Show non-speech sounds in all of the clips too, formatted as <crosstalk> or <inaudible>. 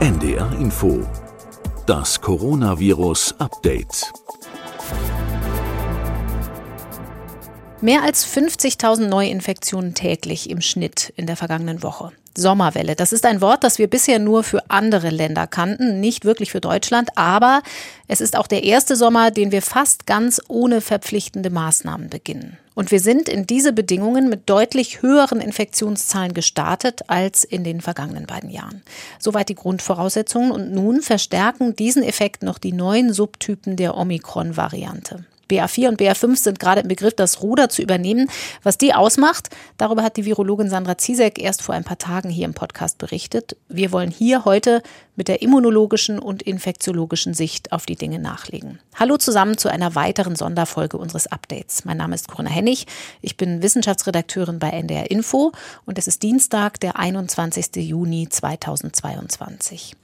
NDR Info. Das Coronavirus Update. Mehr als 50.000 Neuinfektionen täglich im Schnitt in der vergangenen Woche. Sommerwelle, das ist ein Wort, das wir bisher nur für andere Länder kannten, nicht wirklich für Deutschland, aber es ist auch der erste Sommer, den wir fast ganz ohne verpflichtende Maßnahmen beginnen. Und wir sind in diese Bedingungen mit deutlich höheren Infektionszahlen gestartet als in den vergangenen beiden Jahren. Soweit die Grundvoraussetzungen und nun verstärken diesen Effekt noch die neuen Subtypen der Omikron-Variante. BA4 und BA5 sind gerade im Begriff, das Ruder zu übernehmen. Was die ausmacht, darüber hat die Virologin Sandra Ziesek erst vor ein paar Tagen hier im Podcast berichtet. Wir wollen hier heute mit der immunologischen und infektiologischen Sicht auf die Dinge nachlegen. Hallo zusammen zu einer weiteren Sonderfolge unseres Updates. Mein Name ist Corinna Hennig. Ich bin Wissenschaftsredakteurin bei NDR Info und es ist Dienstag, der 21. Juni 2022.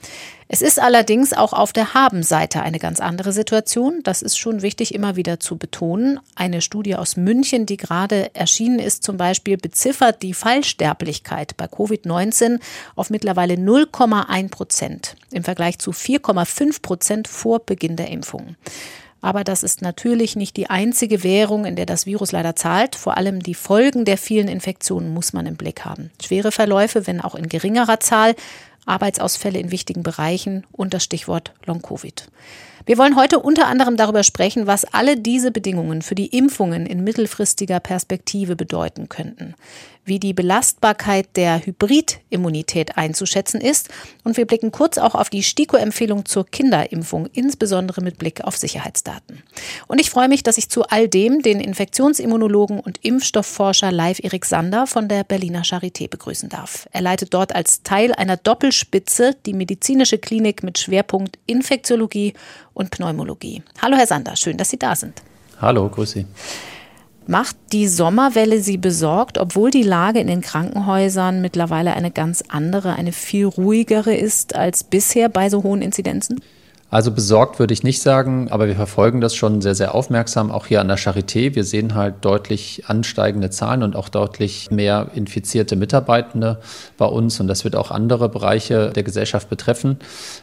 Es ist allerdings auch auf der Habenseite eine ganz andere Situation. Das ist schon wichtig immer wieder zu betonen. Eine Studie aus München, die gerade erschienen ist, zum Beispiel beziffert die Fallsterblichkeit bei Covid-19 auf mittlerweile 0,1 Prozent im Vergleich zu 4,5 Prozent vor Beginn der Impfung. Aber das ist natürlich nicht die einzige Währung, in der das Virus leider zahlt. Vor allem die Folgen der vielen Infektionen muss man im Blick haben. Schwere Verläufe, wenn auch in geringerer Zahl, Arbeitsausfälle in wichtigen Bereichen und das Stichwort Long-Covid. Wir wollen heute unter anderem darüber sprechen, was alle diese Bedingungen für die Impfungen in mittelfristiger Perspektive bedeuten könnten, wie die Belastbarkeit der Hybridimmunität einzuschätzen ist und wir blicken kurz auch auf die STIKO-Empfehlung zur Kinderimpfung, insbesondere mit Blick auf Sicherheitsdaten. Und ich freue mich, dass ich zu all dem den Infektionsimmunologen und Impfstoffforscher Live Erik Sander von der Berliner Charité begrüßen darf. Er leitet dort als Teil einer Doppelspitze die medizinische Klinik mit Schwerpunkt Infektiologie und Pneumologie. Hallo Herr Sander, schön, dass Sie da sind. Hallo, grüß Sie. Macht die Sommerwelle Sie besorgt, obwohl die Lage in den Krankenhäusern mittlerweile eine ganz andere, eine viel ruhigere ist als bisher bei so hohen Inzidenzen? Also besorgt würde ich nicht sagen, aber wir verfolgen das schon sehr, sehr aufmerksam, auch hier an der Charité. Wir sehen halt deutlich ansteigende Zahlen und auch deutlich mehr infizierte Mitarbeitende bei uns. Und das wird auch andere Bereiche der Gesellschaft betreffen,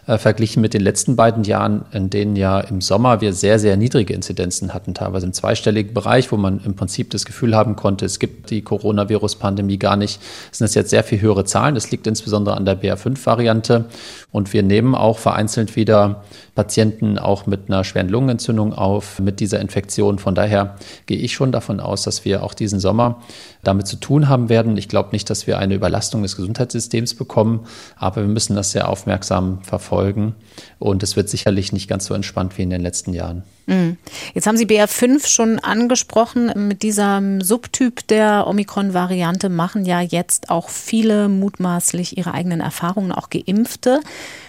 äh, verglichen mit den letzten beiden Jahren, in denen ja im Sommer wir sehr, sehr niedrige Inzidenzen hatten, teilweise im zweistelligen Bereich, wo man im Prinzip das Gefühl haben konnte, es gibt die Coronavirus-Pandemie gar nicht. Es sind jetzt sehr viel höhere Zahlen. Das liegt insbesondere an der BA5-Variante. Und wir nehmen auch vereinzelt wieder Patienten auch mit einer schweren Lungenentzündung auf, mit dieser Infektion. Von daher gehe ich schon davon aus, dass wir auch diesen Sommer damit zu tun haben werden. Ich glaube nicht, dass wir eine Überlastung des Gesundheitssystems bekommen, aber wir müssen das sehr aufmerksam verfolgen. Und es wird sicherlich nicht ganz so entspannt wie in den letzten Jahren. Mhm. Jetzt haben Sie BR5 schon angesprochen. Mit diesem Subtyp der Omikron-Variante machen ja jetzt auch viele mutmaßlich ihre eigenen Erfahrungen, auch Geimpfte.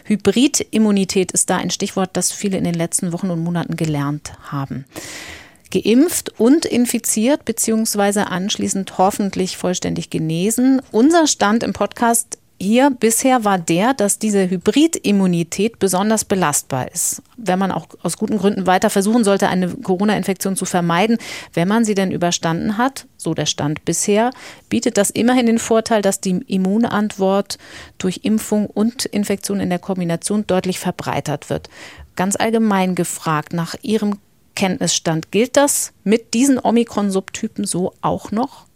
Hybridimmunität ist da ein Stichwort, das viele in den letzten Wochen und Monaten gelernt haben geimpft und infiziert, beziehungsweise anschließend hoffentlich vollständig genesen. Unser Stand im Podcast hier bisher war der, dass diese Hybridimmunität besonders belastbar ist. Wenn man auch aus guten Gründen weiter versuchen sollte, eine Corona-Infektion zu vermeiden, wenn man sie denn überstanden hat, so der Stand bisher, bietet das immerhin den Vorteil, dass die Immunantwort durch Impfung und Infektion in der Kombination deutlich verbreitert wird. Ganz allgemein gefragt nach Ihrem Kenntnisstand. Gilt das mit diesen Omikron-Subtypen so auch noch?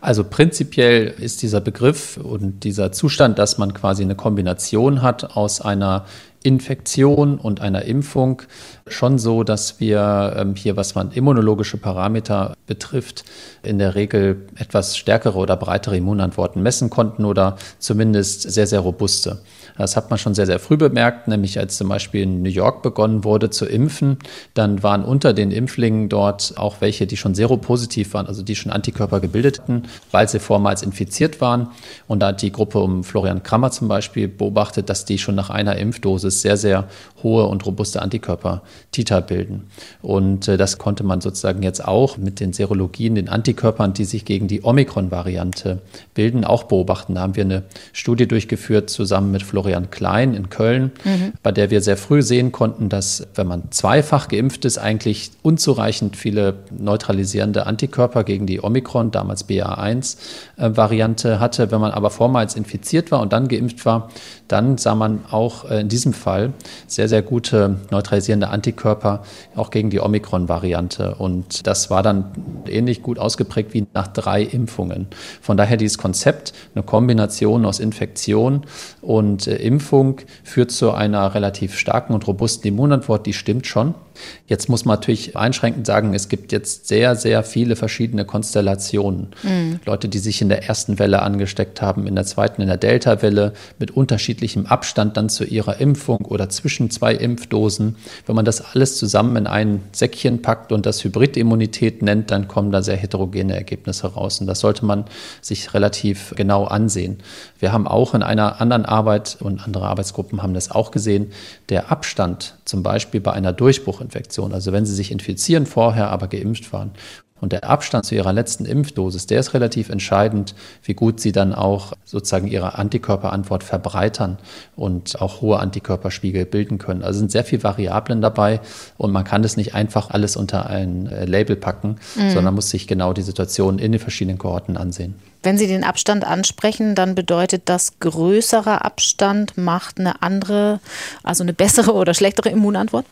Also prinzipiell ist dieser Begriff und dieser Zustand, dass man quasi eine Kombination hat aus einer Infektion und einer Impfung schon so, dass wir ähm, hier, was man immunologische Parameter betrifft, in der Regel etwas stärkere oder breitere Immunantworten messen konnten oder zumindest sehr, sehr robuste. Das hat man schon sehr, sehr früh bemerkt, nämlich als zum Beispiel in New York begonnen wurde zu impfen, dann waren unter den Impflingen dort auch welche, die schon seropositiv waren, also die schon Antikörper gebildet hatten, weil sie vormals infiziert waren. Und da hat die Gruppe um Florian Krammer zum Beispiel beobachtet, dass die schon nach einer Impfdosis Dosis sehr, sehr hohe und robuste Antikörper Titer bilden. Und äh, das konnte man sozusagen jetzt auch mit den Serologien, den Antikörpern, die sich gegen die Omikron-Variante bilden, auch beobachten. Da haben wir eine Studie durchgeführt zusammen mit Florian Klein in Köln, mhm. bei der wir sehr früh sehen konnten, dass wenn man zweifach geimpft ist, eigentlich unzureichend viele neutralisierende Antikörper gegen die Omikron, damals BA1-Variante äh, hatte. Wenn man aber vormals infiziert war und dann geimpft war, dann sah man auch äh, in diesem Fall sehr, sehr gute neutralisierende Antikörper auch gegen die Omikron-Variante. Und das war dann ähnlich gut ausgeprägt wie nach drei Impfungen. Von daher dieses Konzept, eine Kombination aus Infektion und äh, Impfung führt zu einer relativ starken und robusten Immunantwort, die stimmt schon. Jetzt muss man natürlich einschränkend sagen, es gibt jetzt sehr, sehr viele verschiedene Konstellationen. Mhm. Leute, die sich in der ersten Welle angesteckt haben, in der zweiten, in der Delta-Welle, mit unterschiedlichem Abstand dann zu ihrer Impfung oder zwischen zwei Impfdosen. Wenn man das alles zusammen in ein Säckchen packt und das Hybridimmunität nennt, dann kommen da sehr heterogene Ergebnisse raus. Und das sollte man sich relativ genau ansehen. Wir haben auch in einer anderen Arbeit und andere Arbeitsgruppen haben das auch gesehen, der Abstand zum Beispiel bei einer Durchbruchinfektion, also wenn Sie sich infizieren vorher, aber geimpft waren. Und der Abstand zu ihrer letzten Impfdosis, der ist relativ entscheidend, wie gut sie dann auch sozusagen ihre Antikörperantwort verbreitern und auch hohe Antikörperspiegel bilden können. Also sind sehr viele Variablen dabei und man kann das nicht einfach alles unter ein äh, Label packen, mhm. sondern muss sich genau die Situation in den verschiedenen Kohorten ansehen. Wenn Sie den Abstand ansprechen, dann bedeutet das größerer Abstand macht eine andere, also eine bessere oder schlechtere Immunantwort?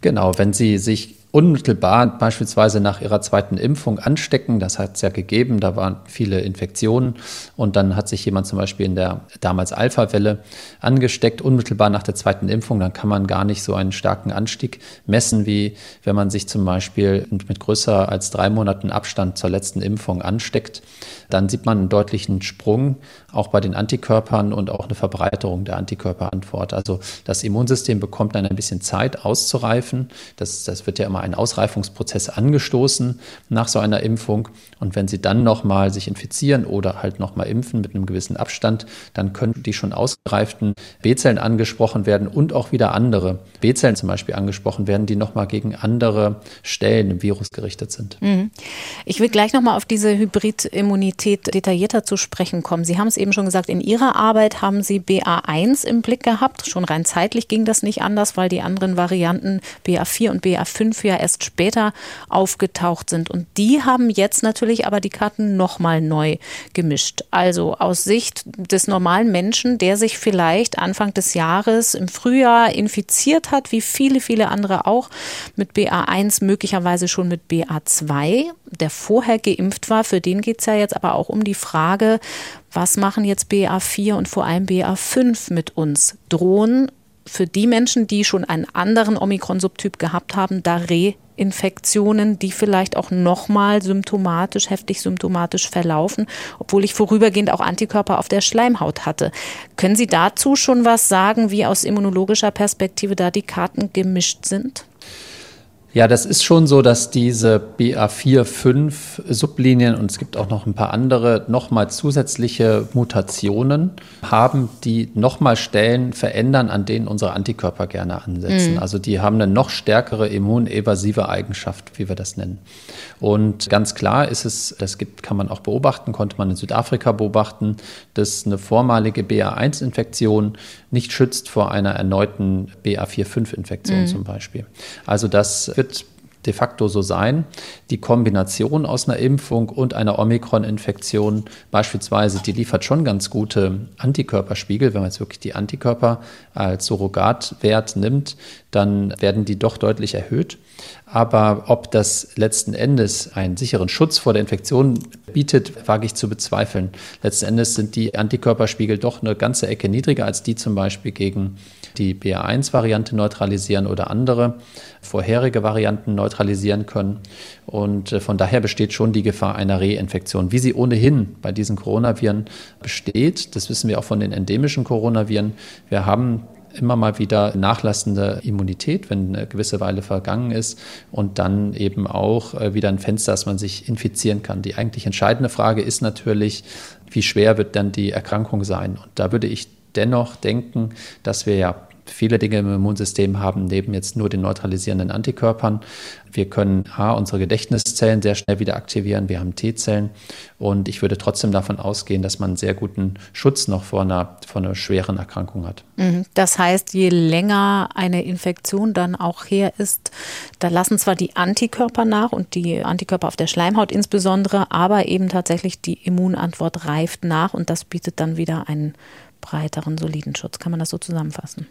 Genau, wenn Sie sich unmittelbar beispielsweise nach ihrer zweiten Impfung anstecken. Das hat es ja gegeben, da waren viele Infektionen und dann hat sich jemand zum Beispiel in der damals Alpha-Welle angesteckt, unmittelbar nach der zweiten Impfung. Dann kann man gar nicht so einen starken Anstieg messen, wie wenn man sich zum Beispiel mit größer als drei Monaten Abstand zur letzten Impfung ansteckt. Dann sieht man einen deutlichen Sprung auch bei den Antikörpern und auch eine Verbreiterung der Antikörperantwort. Also das Immunsystem bekommt dann ein bisschen Zeit auszureifen. Das, das wird ja immer ein Ausreifungsprozess angestoßen nach so einer Impfung. Und wenn Sie dann nochmal sich infizieren oder halt nochmal impfen mit einem gewissen Abstand, dann können die schon ausgereiften B-Zellen angesprochen werden und auch wieder andere B-Zellen zum Beispiel angesprochen werden, die nochmal gegen andere Stellen im Virus gerichtet sind. Mhm. Ich will gleich nochmal auf diese Hybridimmunität detaillierter zu sprechen kommen. Sie haben es eben schon gesagt, in Ihrer Arbeit haben Sie BA1 im Blick gehabt. Schon rein zeitlich ging das nicht anders, weil die anderen Varianten BA4 und BA5 ja erst später aufgetaucht sind. Und die haben jetzt natürlich aber die Karten nochmal neu gemischt. Also aus Sicht des normalen Menschen, der sich vielleicht Anfang des Jahres im Frühjahr infiziert hat, wie viele, viele andere auch, mit BA1, möglicherweise schon mit BA2, der vorher geimpft war, für den geht es ja jetzt aber auch um die Frage, was machen jetzt BA4 und vor allem BA5 mit uns? Drohen für die Menschen, die schon einen anderen Omikron-Subtyp gehabt haben, da Reinfektionen, die vielleicht auch nochmal symptomatisch, heftig symptomatisch verlaufen, obwohl ich vorübergehend auch Antikörper auf der Schleimhaut hatte. Können Sie dazu schon was sagen, wie aus immunologischer Perspektive da die Karten gemischt sind? Ja, das ist schon so, dass diese BA4-5 Sublinien und es gibt auch noch ein paar andere nochmal zusätzliche Mutationen haben, die nochmal Stellen verändern, an denen unsere Antikörper gerne ansetzen. Mhm. Also die haben eine noch stärkere immunevasive Eigenschaft, wie wir das nennen. Und ganz klar ist es, das gibt, kann man auch beobachten, konnte man in Südafrika beobachten, dass eine vormalige BA1-Infektion nicht schützt vor einer erneuten BA4-5-Infektion mhm. zum Beispiel. Also das wird wird de facto so sein. Die Kombination aus einer Impfung und einer Omikron-Infektion beispielsweise, die liefert schon ganz gute Antikörperspiegel. Wenn man jetzt wirklich die Antikörper als Surrogatwert nimmt, dann werden die doch deutlich erhöht. Aber ob das letzten Endes einen sicheren Schutz vor der Infektion bietet, wage ich zu bezweifeln. Letzten Endes sind die Antikörperspiegel doch eine ganze Ecke niedriger als die zum Beispiel gegen die BA1-Variante neutralisieren oder andere vorherige Varianten neutralisieren können. Und äh, von daher besteht schon die Gefahr einer Reinfektion, wie sie ohnehin bei diesen Coronaviren besteht. Das wissen wir auch von den endemischen Coronaviren. Wir haben immer mal wieder nachlassende Immunität, wenn eine gewisse Weile vergangen ist und dann eben auch äh, wieder ein Fenster, dass man sich infizieren kann. Die eigentlich entscheidende Frage ist natürlich, wie schwer wird dann die Erkrankung sein? Und da würde ich dennoch denken, dass wir ja viele Dinge im Immunsystem haben, neben jetzt nur den neutralisierenden Antikörpern. Wir können A, unsere Gedächtniszellen sehr schnell wieder aktivieren. Wir haben T-Zellen. Und ich würde trotzdem davon ausgehen, dass man sehr guten Schutz noch vor einer, vor einer schweren Erkrankung hat. Mhm. Das heißt, je länger eine Infektion dann auch her ist, da lassen zwar die Antikörper nach und die Antikörper auf der Schleimhaut insbesondere, aber eben tatsächlich die Immunantwort reift nach und das bietet dann wieder einen breiteren, soliden Schutz. Kann man das so zusammenfassen?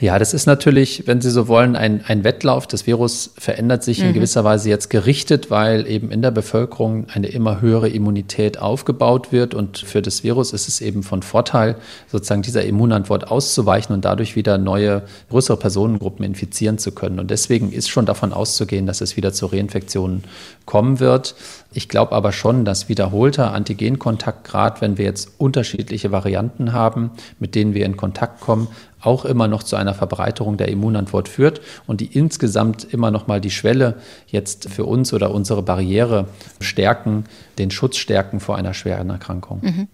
Ja, das ist natürlich, wenn Sie so wollen, ein, ein Wettlauf. Das Virus verändert sich mhm. in gewisser Weise jetzt gerichtet, weil eben in der Bevölkerung eine immer höhere Immunität aufgebaut wird. Und für das Virus ist es eben von Vorteil, sozusagen dieser Immunantwort auszuweichen und dadurch wieder neue, größere Personengruppen infizieren zu können. Und deswegen ist schon davon auszugehen, dass es wieder zu Reinfektionen kommen wird. Ich glaube aber schon, dass wiederholter Antigenkontakt, gerade wenn wir jetzt unterschiedliche Varianten haben, mit denen wir in Kontakt kommen, auch immer noch zu einer Verbreiterung der Immunantwort führt und die insgesamt immer noch mal die Schwelle jetzt für uns oder unsere Barriere stärken, den Schutz stärken vor einer schweren Erkrankung. Mhm.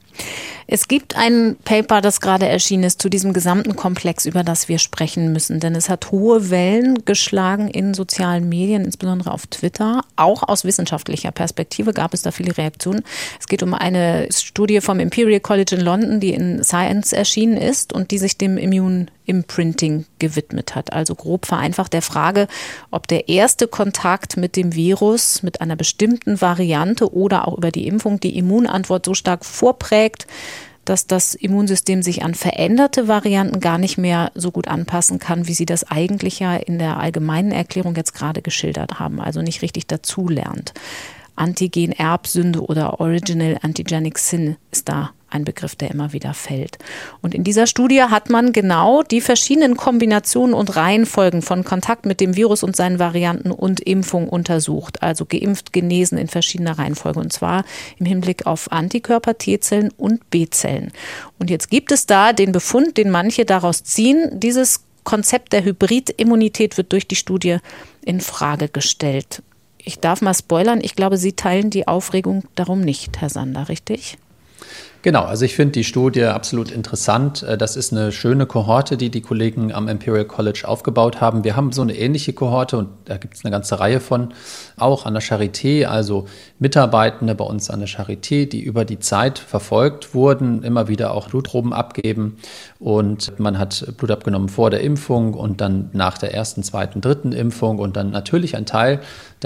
Es gibt ein Paper, das gerade erschienen ist zu diesem gesamten Komplex, über das wir sprechen müssen, denn es hat hohe Wellen geschlagen in sozialen Medien, insbesondere auf Twitter. Auch aus wissenschaftlicher Perspektive gab es da viele Reaktionen. Es geht um eine Studie vom Imperial College in London, die in Science erschienen ist und die sich dem Immune Imprinting gewidmet hat. Also grob vereinfacht der Frage, ob der erste Kontakt mit dem Virus, mit einer bestimmten Variante oder auch über die Impfung die Immunantwort so stark vorprägt, dass das Immunsystem sich an veränderte Varianten gar nicht mehr so gut anpassen kann, wie Sie das eigentlich ja in der allgemeinen Erklärung jetzt gerade geschildert haben, also nicht richtig dazulernt. Antigen-Erbsünde oder Original Antigenic Sin ist da ein Begriff, der immer wieder fällt. Und in dieser Studie hat man genau die verschiedenen Kombinationen und Reihenfolgen von Kontakt mit dem Virus und seinen Varianten und Impfung untersucht. Also geimpft, genesen in verschiedener Reihenfolge. Und zwar im Hinblick auf Antikörper, T-Zellen und B-Zellen. Und jetzt gibt es da den Befund, den manche daraus ziehen. Dieses Konzept der Hybridimmunität wird durch die Studie in Frage gestellt. Ich darf mal spoilern, ich glaube, Sie teilen die Aufregung darum nicht, Herr Sander, richtig? Genau, also ich finde die Studie absolut interessant. Äh, das ist eine schöne Kohorte, die die Kollegen am Imperial College aufgebaut haben. Wir haben so eine ähnliche Kohorte und da gibt es eine ganze Reihe von, auch an der Charité, also Mitarbeitende bei uns an der Charité, die über die Zeit verfolgt wurden, immer wieder auch Blutproben abgeben und man hat Blut abgenommen vor der Impfung und dann nach der ersten, zweiten, dritten Impfung und dann natürlich ein Teil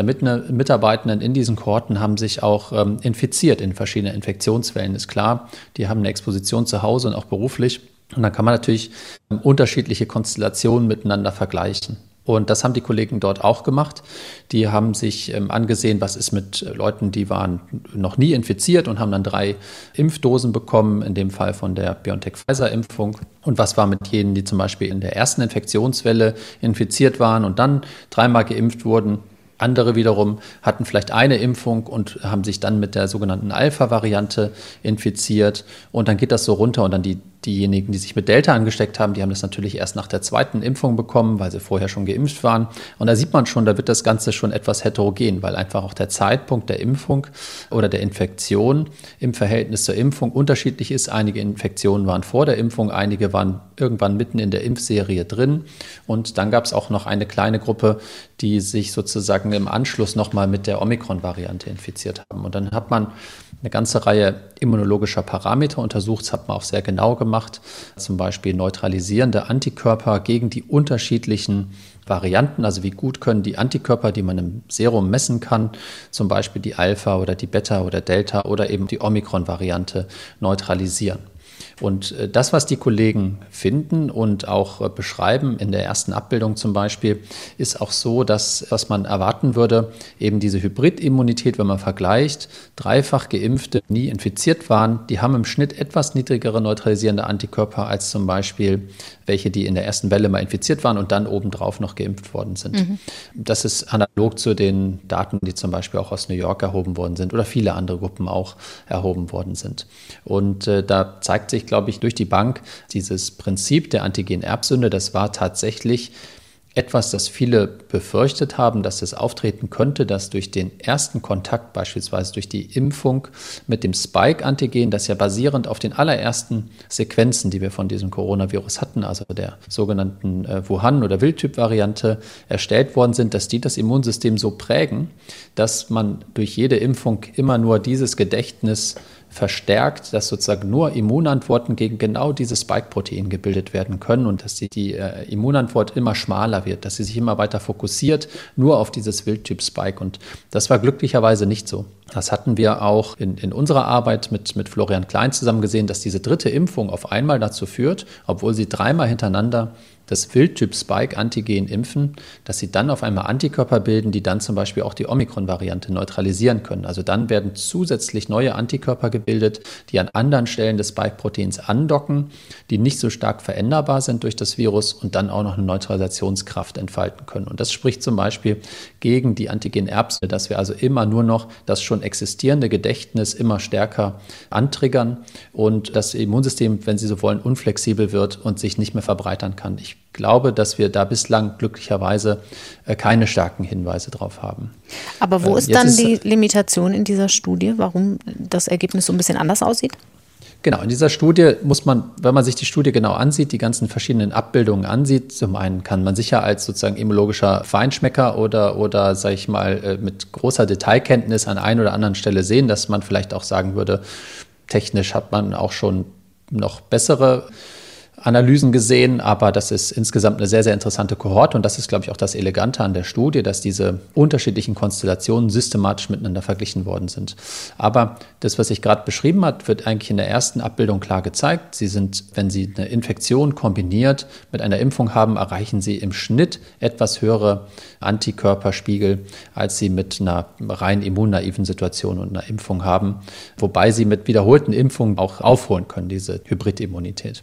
der Mitarbeitenden in diesen Kohorten haben sich auch ähm, infiziert in verschiedenen Infektionswellen, ist klar. Die haben eine Exposition zu Hause und auch beruflich. Und dann kann man natürlich ähm, unterschiedliche Konstellationen miteinander vergleichen. Und das haben die Kollegen dort auch gemacht. Die haben sich ähm, angesehen, was ist mit Leuten, die waren noch nie infiziert und haben dann drei Impfdosen bekommen, in dem Fall von der BioNTech-Pfizer-Impfung. Und was war mit jenen, die zum Beispiel in der ersten Infektionswelle infiziert waren und dann dreimal geimpft wurden? Andere wiederum hatten vielleicht eine Impfung und haben sich dann mit der sogenannten Alpha-Variante infiziert. Und dann geht das so runter und dann die Diejenigen, die sich mit Delta angesteckt haben, die haben das natürlich erst nach der zweiten Impfung bekommen, weil sie vorher schon geimpft waren. Und da sieht man schon, da wird das Ganze schon etwas heterogen, weil einfach auch der Zeitpunkt der Impfung oder der Infektion im Verhältnis zur Impfung unterschiedlich ist. Einige Infektionen waren vor der Impfung, einige waren irgendwann mitten in der Impfserie drin. Und dann gab es auch noch eine kleine Gruppe, die sich sozusagen im Anschluss nochmal mit der Omikron-Variante infiziert haben. Und dann hat man eine ganze Reihe immunologischer Parameter untersucht. Das hat man auch sehr genau gemacht. Zum Beispiel neutralisierende Antikörper gegen die unterschiedlichen Varianten. Also wie gut können die Antikörper, die man im Serum messen kann, zum Beispiel die Alpha oder die Beta oder Delta oder eben die Omikron-Variante neutralisieren. Und äh, das, was die Kollegen finden und auch äh, beschreiben in der ersten Abbildung zum Beispiel, ist auch so, dass, was man erwarten würde, eben diese Hybridimmunität, wenn man vergleicht, dreifach geimpfte, nie infiziert waren, die haben im Schnitt etwas niedrigere neutralisierende Antikörper als zum Beispiel welche, die in der ersten Welle mal infiziert waren und dann obendrauf noch geimpft worden sind. Mhm. Das ist analog zu den Daten, die zum Beispiel auch aus New York erhoben worden sind oder viele andere Gruppen auch erhoben worden sind. Und äh, da zeigt sich, glaube ich, durch die Bank dieses Prinzip der Antigen-Erbsünde, das war tatsächlich etwas, das viele befürchtet haben, dass es auftreten könnte, dass durch den ersten Kontakt, beispielsweise durch die Impfung mit dem Spike-Antigen, das ja basierend auf den allerersten Sequenzen, die wir von diesem Coronavirus hatten, also der sogenannten äh, Wuhan- oder Wildtyp-Variante, erstellt worden sind, dass die das Immunsystem so prägen, dass man durch jede Impfung immer nur dieses Gedächtnis verstärkt, dass sozusagen nur Immunantworten gegen genau dieses Spike-Protein gebildet werden können und dass die, die äh, Immunantwort immer schmaler wird, dass sie sich immer weiter fokussiert, nur auf dieses Wildtyp-Spike. Und das war glücklicherweise nicht so. Das hatten wir auch in, in unserer Arbeit mit, mit Florian Klein zusammen gesehen, dass diese dritte Impfung auf einmal dazu führt, obwohl sie dreimal hintereinander das Wildtyp-Spike-Antigen impfen, dass sie dann auf einmal Antikörper bilden, die dann zum Beispiel auch die Omikron-Variante neutralisieren können. Also dann werden zusätzlich neue Antikörper gebildet, die an anderen Stellen des Spike-Proteins andocken, die nicht so stark veränderbar sind durch das Virus und dann auch noch eine Neutralisationskraft entfalten können. Und das spricht zum Beispiel gegen die Antigen-Erbse, dass wir also immer nur noch das schon existierende Gedächtnis immer stärker antriggern und das Immunsystem, wenn Sie so wollen, unflexibel wird und sich nicht mehr verbreitern kann. Ich glaube, dass wir da bislang glücklicherweise äh, keine starken Hinweise drauf haben. Aber wo äh, ist dann ist, die Limitation in dieser Studie, warum das Ergebnis so ein bisschen anders aussieht? Genau, in dieser Studie muss man, wenn man sich die Studie genau ansieht, die ganzen verschiedenen Abbildungen ansieht, zum einen kann man sicher als sozusagen immunologischer Feinschmecker oder, oder sage ich mal, äh, mit großer Detailkenntnis an einer oder anderen Stelle sehen, dass man vielleicht auch sagen würde, technisch hat man auch schon noch bessere Analysen gesehen, aber das ist insgesamt eine sehr, sehr interessante Kohorte und das ist, glaube ich, auch das Elegante an der Studie, dass diese unterschiedlichen Konstellationen systematisch miteinander verglichen worden sind. Aber das, was ich gerade beschrieben habe, wird eigentlich in der ersten Abbildung klar gezeigt. Sie sind, wenn Sie eine Infektion kombiniert mit einer Impfung haben, erreichen Sie im Schnitt etwas höhere Antikörperspiegel, als Sie mit einer rein immunnaiven Situation und einer Impfung haben, wobei Sie mit wiederholten Impfungen auch aufholen können, diese Hybridimmunität.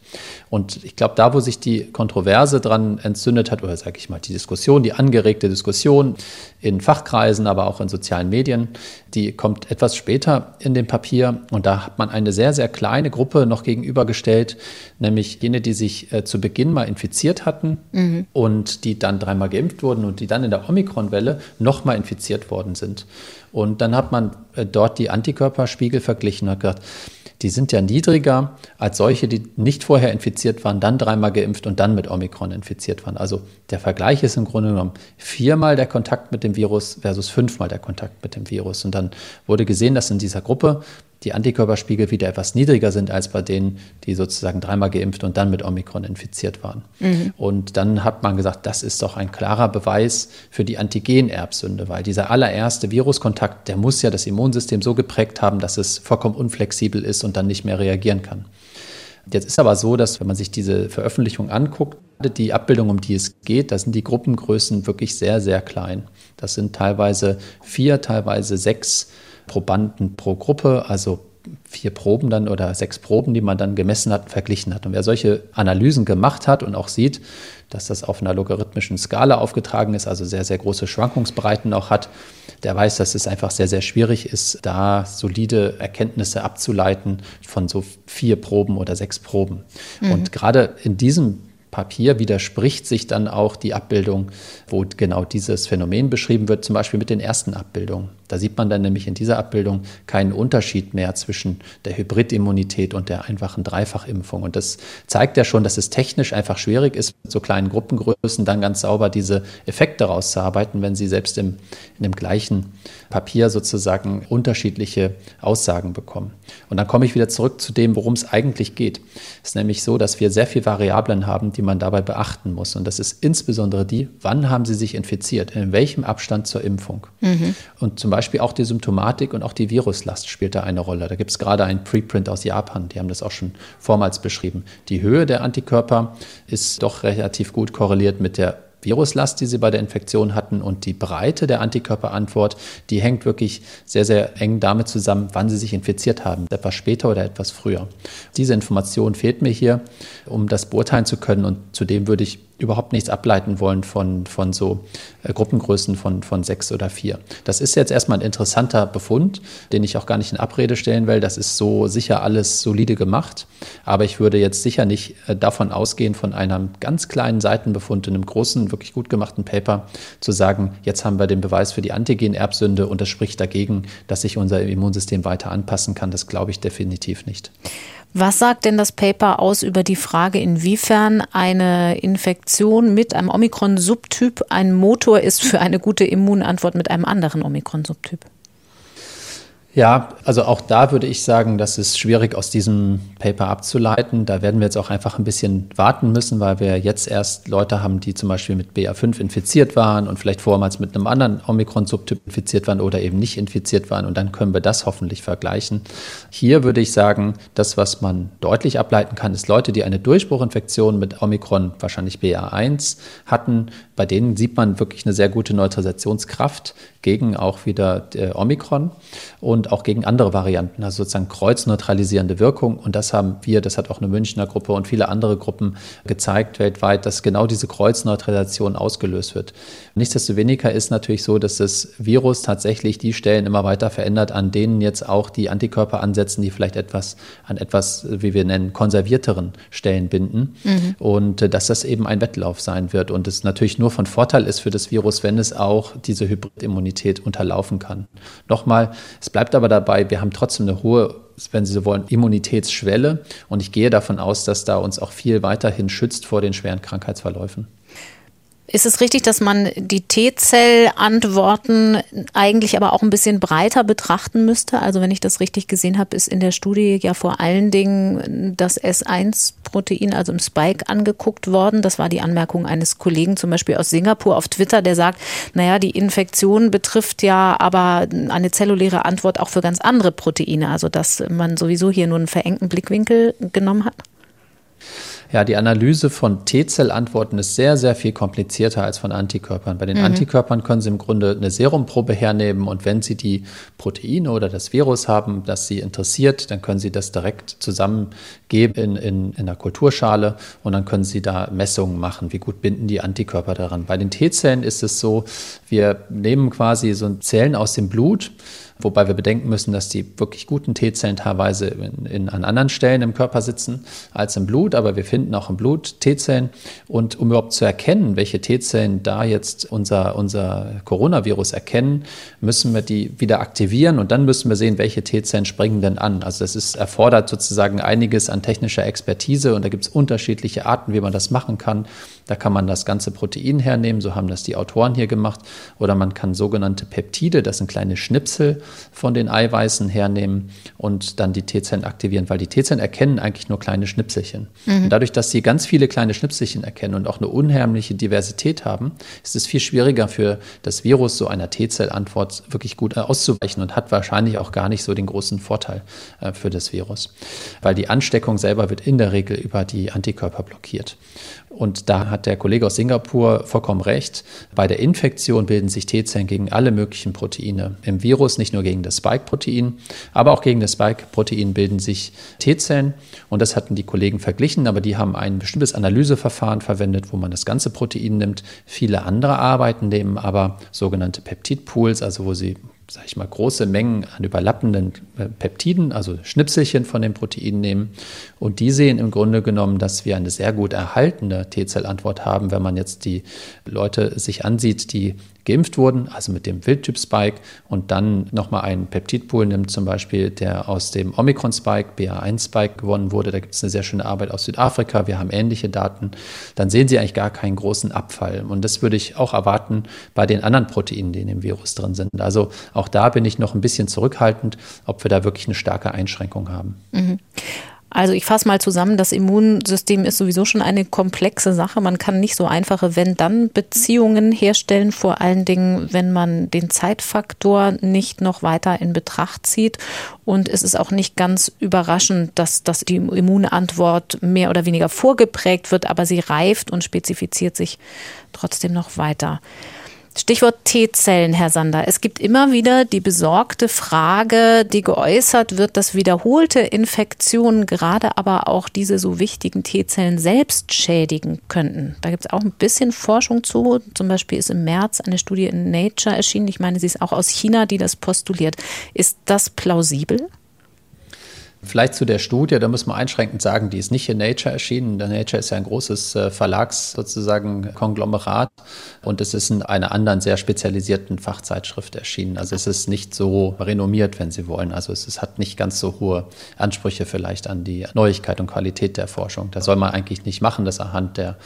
Und und ich glaube, da, wo sich die Kontroverse dran entzündet hat, oder sage ich mal, die Diskussion, die angeregte Diskussion in Fachkreisen, aber auch in sozialen Medien, die kommt etwas später in dem Papier. Und da hat man eine sehr, sehr kleine Gruppe noch gegenübergestellt, nämlich jene, die sich äh, zu Beginn mal infiziert hatten mhm. und die dann dreimal geimpft wurden und die dann in der Omikron-Welle nochmal infiziert worden sind. Und dann hat man äh, dort die Antikörperspiegel verglichen und hat gesagt, die sind ja niedriger als solche, die nicht vorher infiziert waren, dann dreimal geimpft und dann mit Omikron infiziert waren. Also der Vergleich ist im Grunde genommen viermal der Kontakt mit dem Virus versus fünfmal der Kontakt mit dem Virus. Und dann wurde gesehen, dass in dieser Gruppe die Antikörperspiegel wieder etwas niedriger sind als bei denen, die sozusagen dreimal geimpft und dann mit Omikron infiziert waren. Mhm. Und dann hat man gesagt, das ist doch ein klarer Beweis für die Antigenerbsünde, weil dieser allererste Viruskontakt, der muss ja das Immunsystem so geprägt haben, dass es vollkommen unflexibel ist und dann nicht mehr reagieren kann. Jetzt ist aber so, dass wenn man sich diese Veröffentlichung anguckt, die Abbildung, um die es geht, da sind die Gruppengrößen wirklich sehr, sehr klein. Das sind teilweise vier, teilweise sechs Probanden pro Gruppe, also vier Proben dann oder sechs Proben, die man dann gemessen hat verglichen hat. Und wer solche Analysen gemacht hat und auch sieht, dass das auf einer logarithmischen Skala aufgetragen ist, also sehr, sehr große Schwankungsbreiten auch hat, der weiß, dass es einfach sehr, sehr schwierig ist, da solide Erkenntnisse abzuleiten von so vier Proben oder sechs Proben. Mhm. Und gerade in diesem Papier widerspricht sich dann auch die Abbildung, wo genau dieses Phänomen beschrieben wird, zum Beispiel mit den ersten Abbildungen. Da sieht man dann nämlich in dieser Abbildung keinen Unterschied mehr zwischen der Hybridimmunität und der einfachen Dreifachimpfung. Und das zeigt ja schon, dass es technisch einfach schwierig ist, mit so kleinen Gruppengrößen dann ganz sauber diese Effekte rauszuarbeiten, wenn sie selbst im, in dem gleichen Papier sozusagen unterschiedliche Aussagen bekommen. Und dann komme ich wieder zurück zu dem, worum es eigentlich geht. Es ist nämlich so, dass wir sehr viele Variablen haben, die man dabei beachten muss. Und das ist insbesondere die, wann haben sie sich infiziert, in welchem Abstand zur Impfung. Mhm. Und zum Beispiel auch die Symptomatik und auch die Viruslast spielt da eine Rolle. Da gibt es gerade ein Preprint aus Japan, die haben das auch schon vormals beschrieben. Die Höhe der Antikörper ist doch relativ gut korreliert mit der Viruslast, die sie bei der Infektion hatten und die Breite der Antikörperantwort, die hängt wirklich sehr, sehr eng damit zusammen, wann sie sich infiziert haben, etwas später oder etwas früher. Diese Information fehlt mir hier, um das beurteilen zu können und zudem würde ich überhaupt nichts ableiten wollen von, von so äh, Gruppengrößen von, von sechs oder vier. Das ist jetzt erstmal ein interessanter Befund, den ich auch gar nicht in Abrede stellen will. Das ist so sicher alles solide gemacht. Aber ich würde jetzt sicher nicht äh, davon ausgehen, von einem ganz kleinen Seitenbefund in einem großen, wirklich gut gemachten Paper zu sagen, jetzt haben wir den Beweis für die Antigen-Erbsünde und das spricht dagegen, dass sich unser Immunsystem weiter anpassen kann. Das glaube ich definitiv nicht. Was sagt denn das Paper aus über die Frage, inwiefern eine Infektion mit einem Omikron-Subtyp ein Motor ist für eine gute Immunantwort mit einem anderen Omikron-Subtyp? Ja, also auch da würde ich sagen, das ist schwierig aus diesem Paper abzuleiten. Da werden wir jetzt auch einfach ein bisschen warten müssen, weil wir jetzt erst Leute haben, die zum Beispiel mit BA5 infiziert waren und vielleicht vormals mit einem anderen Omikron-Subtyp infiziert waren oder eben nicht infiziert waren. Und dann können wir das hoffentlich vergleichen. Hier würde ich sagen, das, was man deutlich ableiten kann, ist Leute, die eine Durchbruchinfektion mit Omikron, wahrscheinlich BA1, hatten. Bei denen sieht man wirklich eine sehr gute Neutralisationskraft gegen auch wieder Omikron. Und auch gegen andere Varianten, also sozusagen kreuzneutralisierende Wirkung. Und das haben wir, das hat auch eine Münchner Gruppe und viele andere Gruppen gezeigt weltweit, dass genau diese Kreuzneutralisation ausgelöst wird. Nichtsdestoweniger ist natürlich so, dass das Virus tatsächlich die Stellen immer weiter verändert, an denen jetzt auch die Antikörper ansetzen, die vielleicht etwas an etwas, wie wir nennen, konservierteren Stellen binden. Mhm. Und äh, dass das eben ein Wettlauf sein wird und es natürlich nur von Vorteil ist für das Virus, wenn es auch diese Hybridimmunität unterlaufen kann. Nochmal, es bleibt aber dabei, wir haben trotzdem eine hohe, wenn Sie so wollen, Immunitätsschwelle. Und ich gehe davon aus, dass da uns auch viel weiterhin schützt vor den schweren Krankheitsverläufen. Ist es richtig, dass man die T-Zell-Antworten eigentlich aber auch ein bisschen breiter betrachten müsste? Also wenn ich das richtig gesehen habe, ist in der Studie ja vor allen Dingen das S1-Protein, also im Spike, angeguckt worden. Das war die Anmerkung eines Kollegen zum Beispiel aus Singapur auf Twitter, der sagt, naja, die Infektion betrifft ja aber eine zelluläre Antwort auch für ganz andere Proteine. Also dass man sowieso hier nur einen verengten Blickwinkel genommen hat. Ja, die Analyse von T-Zell-Antworten ist sehr, sehr viel komplizierter als von Antikörpern. Bei den mhm. Antikörpern können Sie im Grunde eine Serumprobe hernehmen und wenn Sie die Proteine oder das Virus haben, das Sie interessiert, dann können Sie das direkt zusammengeben in, in, in einer Kulturschale und dann können Sie da Messungen machen, wie gut binden die Antikörper daran. Bei den T-Zellen ist es so, wir nehmen quasi so Zellen aus dem Blut, Wobei wir bedenken müssen, dass die wirklich guten T-Zellen teilweise in, in, an anderen Stellen im Körper sitzen als im Blut, aber wir finden auch im Blut T-Zellen. Und um überhaupt zu erkennen, welche T-Zellen da jetzt unser, unser Coronavirus erkennen, müssen wir die wieder aktivieren und dann müssen wir sehen, welche T-Zellen springen denn an. Also das ist, erfordert sozusagen einiges an technischer Expertise und da gibt es unterschiedliche Arten, wie man das machen kann. Da kann man das ganze Protein hernehmen, so haben das die Autoren hier gemacht. Oder man kann sogenannte Peptide, das sind kleine Schnipsel von den Eiweißen hernehmen und dann die T-Zellen aktivieren, weil die T-Zellen erkennen eigentlich nur kleine Schnipselchen. Mhm. Und dadurch, dass sie ganz viele kleine Schnipselchen erkennen und auch eine unheimliche Diversität haben, ist es viel schwieriger für das Virus, so einer T-Zell-Antwort wirklich gut auszuweichen und hat wahrscheinlich auch gar nicht so den großen Vorteil äh, für das Virus, weil die Ansteckung selber wird in der Regel über die Antikörper blockiert. Und da hat der Kollege aus Singapur vollkommen recht. Bei der Infektion bilden sich T-Zellen gegen alle möglichen Proteine. Im Virus nicht nur gegen das Spike-Protein, aber auch gegen das Spike-Protein bilden sich T-Zellen. Und das hatten die Kollegen verglichen, aber die haben ein bestimmtes Analyseverfahren verwendet, wo man das ganze Protein nimmt. Viele andere Arbeiten nehmen aber sogenannte Peptidpools, also wo sie sage ich mal, große Mengen an überlappenden äh, Peptiden, also Schnipselchen von den Proteinen nehmen. Und die sehen im Grunde genommen, dass wir eine sehr gut erhaltene T-Zellantwort haben, wenn man jetzt die Leute sich ansieht, die geimpft wurden, also mit dem Wildtyp-Spike und dann nochmal einen Peptidpool nimmt, zum Beispiel, der aus dem Omikron-Spike, BA1-Spike gewonnen wurde. Da gibt es eine sehr schöne Arbeit aus Südafrika. Wir haben ähnliche Daten. Dann sehen Sie eigentlich gar keinen großen Abfall. Und das würde ich auch erwarten bei den anderen Proteinen, die in dem Virus drin sind. Also auch da bin ich noch ein bisschen zurückhaltend, ob wir da wirklich eine starke Einschränkung haben. Mhm. Also ich fasse mal zusammen, das Immunsystem ist sowieso schon eine komplexe Sache. Man kann nicht so einfache Wenn-Dann-Beziehungen herstellen, vor allen Dingen, wenn man den Zeitfaktor nicht noch weiter in Betracht zieht. Und es ist auch nicht ganz überraschend, dass, dass die Immunantwort mehr oder weniger vorgeprägt wird, aber sie reift und spezifiziert sich trotzdem noch weiter. Stichwort T-Zellen, Herr Sander. Es gibt immer wieder die besorgte Frage, die geäußert wird, dass wiederholte Infektionen gerade aber auch diese so wichtigen T-Zellen selbst schädigen könnten. Da gibt es auch ein bisschen Forschung zu. Zum Beispiel ist im März eine Studie in Nature erschienen. Ich meine, sie ist auch aus China, die das postuliert. Ist das plausibel? Vielleicht zu der Studie, da muss man einschränkend sagen, die ist nicht in Nature erschienen. Der Nature ist ja ein großes äh, Verlags sozusagen Konglomerat und es ist in einer anderen sehr spezialisierten Fachzeitschrift erschienen. Also es ist nicht so renommiert, wenn Sie wollen. Also es ist, hat nicht ganz so hohe Ansprüche vielleicht an die Neuigkeit und Qualität der Forschung. Da soll man eigentlich nicht machen, das anhand der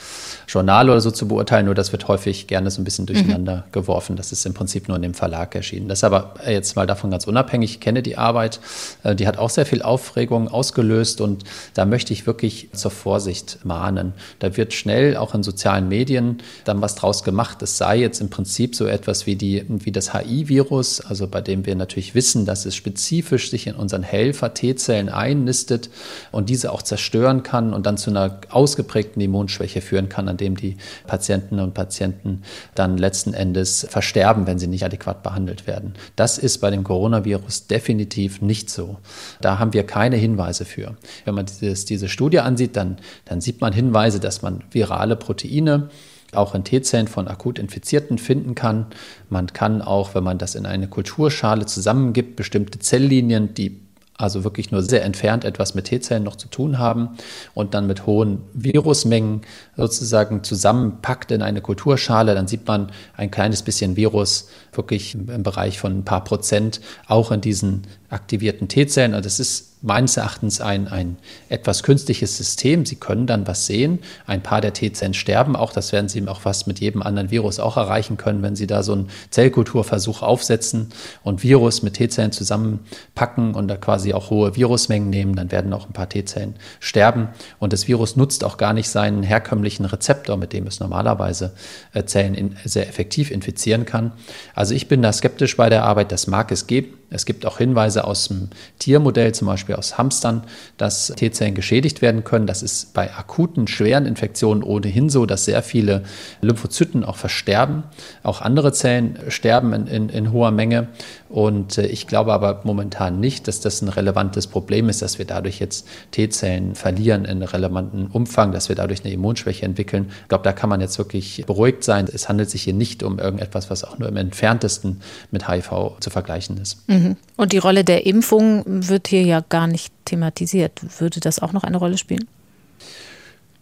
Journale oder so zu beurteilen. Nur das wird häufig gerne so ein bisschen durcheinander mhm. geworfen. Das ist im Prinzip nur in dem Verlag erschienen. Das ist aber jetzt mal davon ganz unabhängig. Ich kenne die Arbeit. Äh, die hat auch sehr viel Aufwand Aufregung ausgelöst und da möchte ich wirklich zur Vorsicht mahnen. Da wird schnell auch in sozialen Medien dann was draus gemacht. Es sei jetzt im Prinzip so etwas wie, die, wie das HI-Virus, also bei dem wir natürlich wissen, dass es spezifisch sich in unseren Helfer T-Zellen einnistet und diese auch zerstören kann und dann zu einer ausgeprägten Immunschwäche führen kann, an dem die Patienten und Patienten dann letzten Endes versterben, wenn sie nicht adäquat behandelt werden. Das ist bei dem Coronavirus definitiv nicht so. Da haben wir keine Hinweise für. Wenn man dieses, diese Studie ansieht, dann, dann sieht man Hinweise, dass man virale Proteine auch in T-Zellen von akut Infizierten finden kann. Man kann auch, wenn man das in eine Kulturschale zusammengibt, bestimmte Zelllinien, die also wirklich nur sehr entfernt etwas mit T-Zellen noch zu tun haben und dann mit hohen Virusmengen sozusagen zusammenpackt in eine Kulturschale, dann sieht man ein kleines bisschen Virus wirklich im Bereich von ein paar Prozent auch in diesen aktivierten T-Zellen. Also das ist meines Erachtens ein, ein etwas künstliches System. Sie können dann was sehen. Ein paar der T-Zellen sterben auch. Das werden Sie auch fast mit jedem anderen Virus auch erreichen können, wenn Sie da so einen Zellkulturversuch aufsetzen und Virus mit T-Zellen zusammenpacken und da quasi auch hohe Virusmengen nehmen. Dann werden auch ein paar T-Zellen sterben. Und das Virus nutzt auch gar nicht seinen herkömmlichen Rezeptor, mit dem es normalerweise äh, Zellen sehr effektiv infizieren kann. Also ich bin da skeptisch bei der Arbeit. Das mag es geben. Es gibt auch Hinweise aus dem Tiermodell, zum Beispiel aus Hamstern, dass T-Zellen geschädigt werden können. Das ist bei akuten, schweren Infektionen ohnehin so, dass sehr viele Lymphozyten auch versterben. Auch andere Zellen sterben in, in, in hoher Menge. Und äh, ich glaube aber momentan nicht, dass das ein relevantes Problem ist, dass wir dadurch jetzt T-Zellen verlieren in relevanten Umfang, dass wir dadurch eine Immunschwäche entwickeln. Ich glaube, da kann man jetzt wirklich beruhigt sein. Es handelt sich hier nicht um irgendetwas, was auch nur im entferntesten mit HIV zu vergleichen ist. Mhm. Und die Rolle der Impfung wird hier ja gar nicht thematisiert. Würde das auch noch eine Rolle spielen?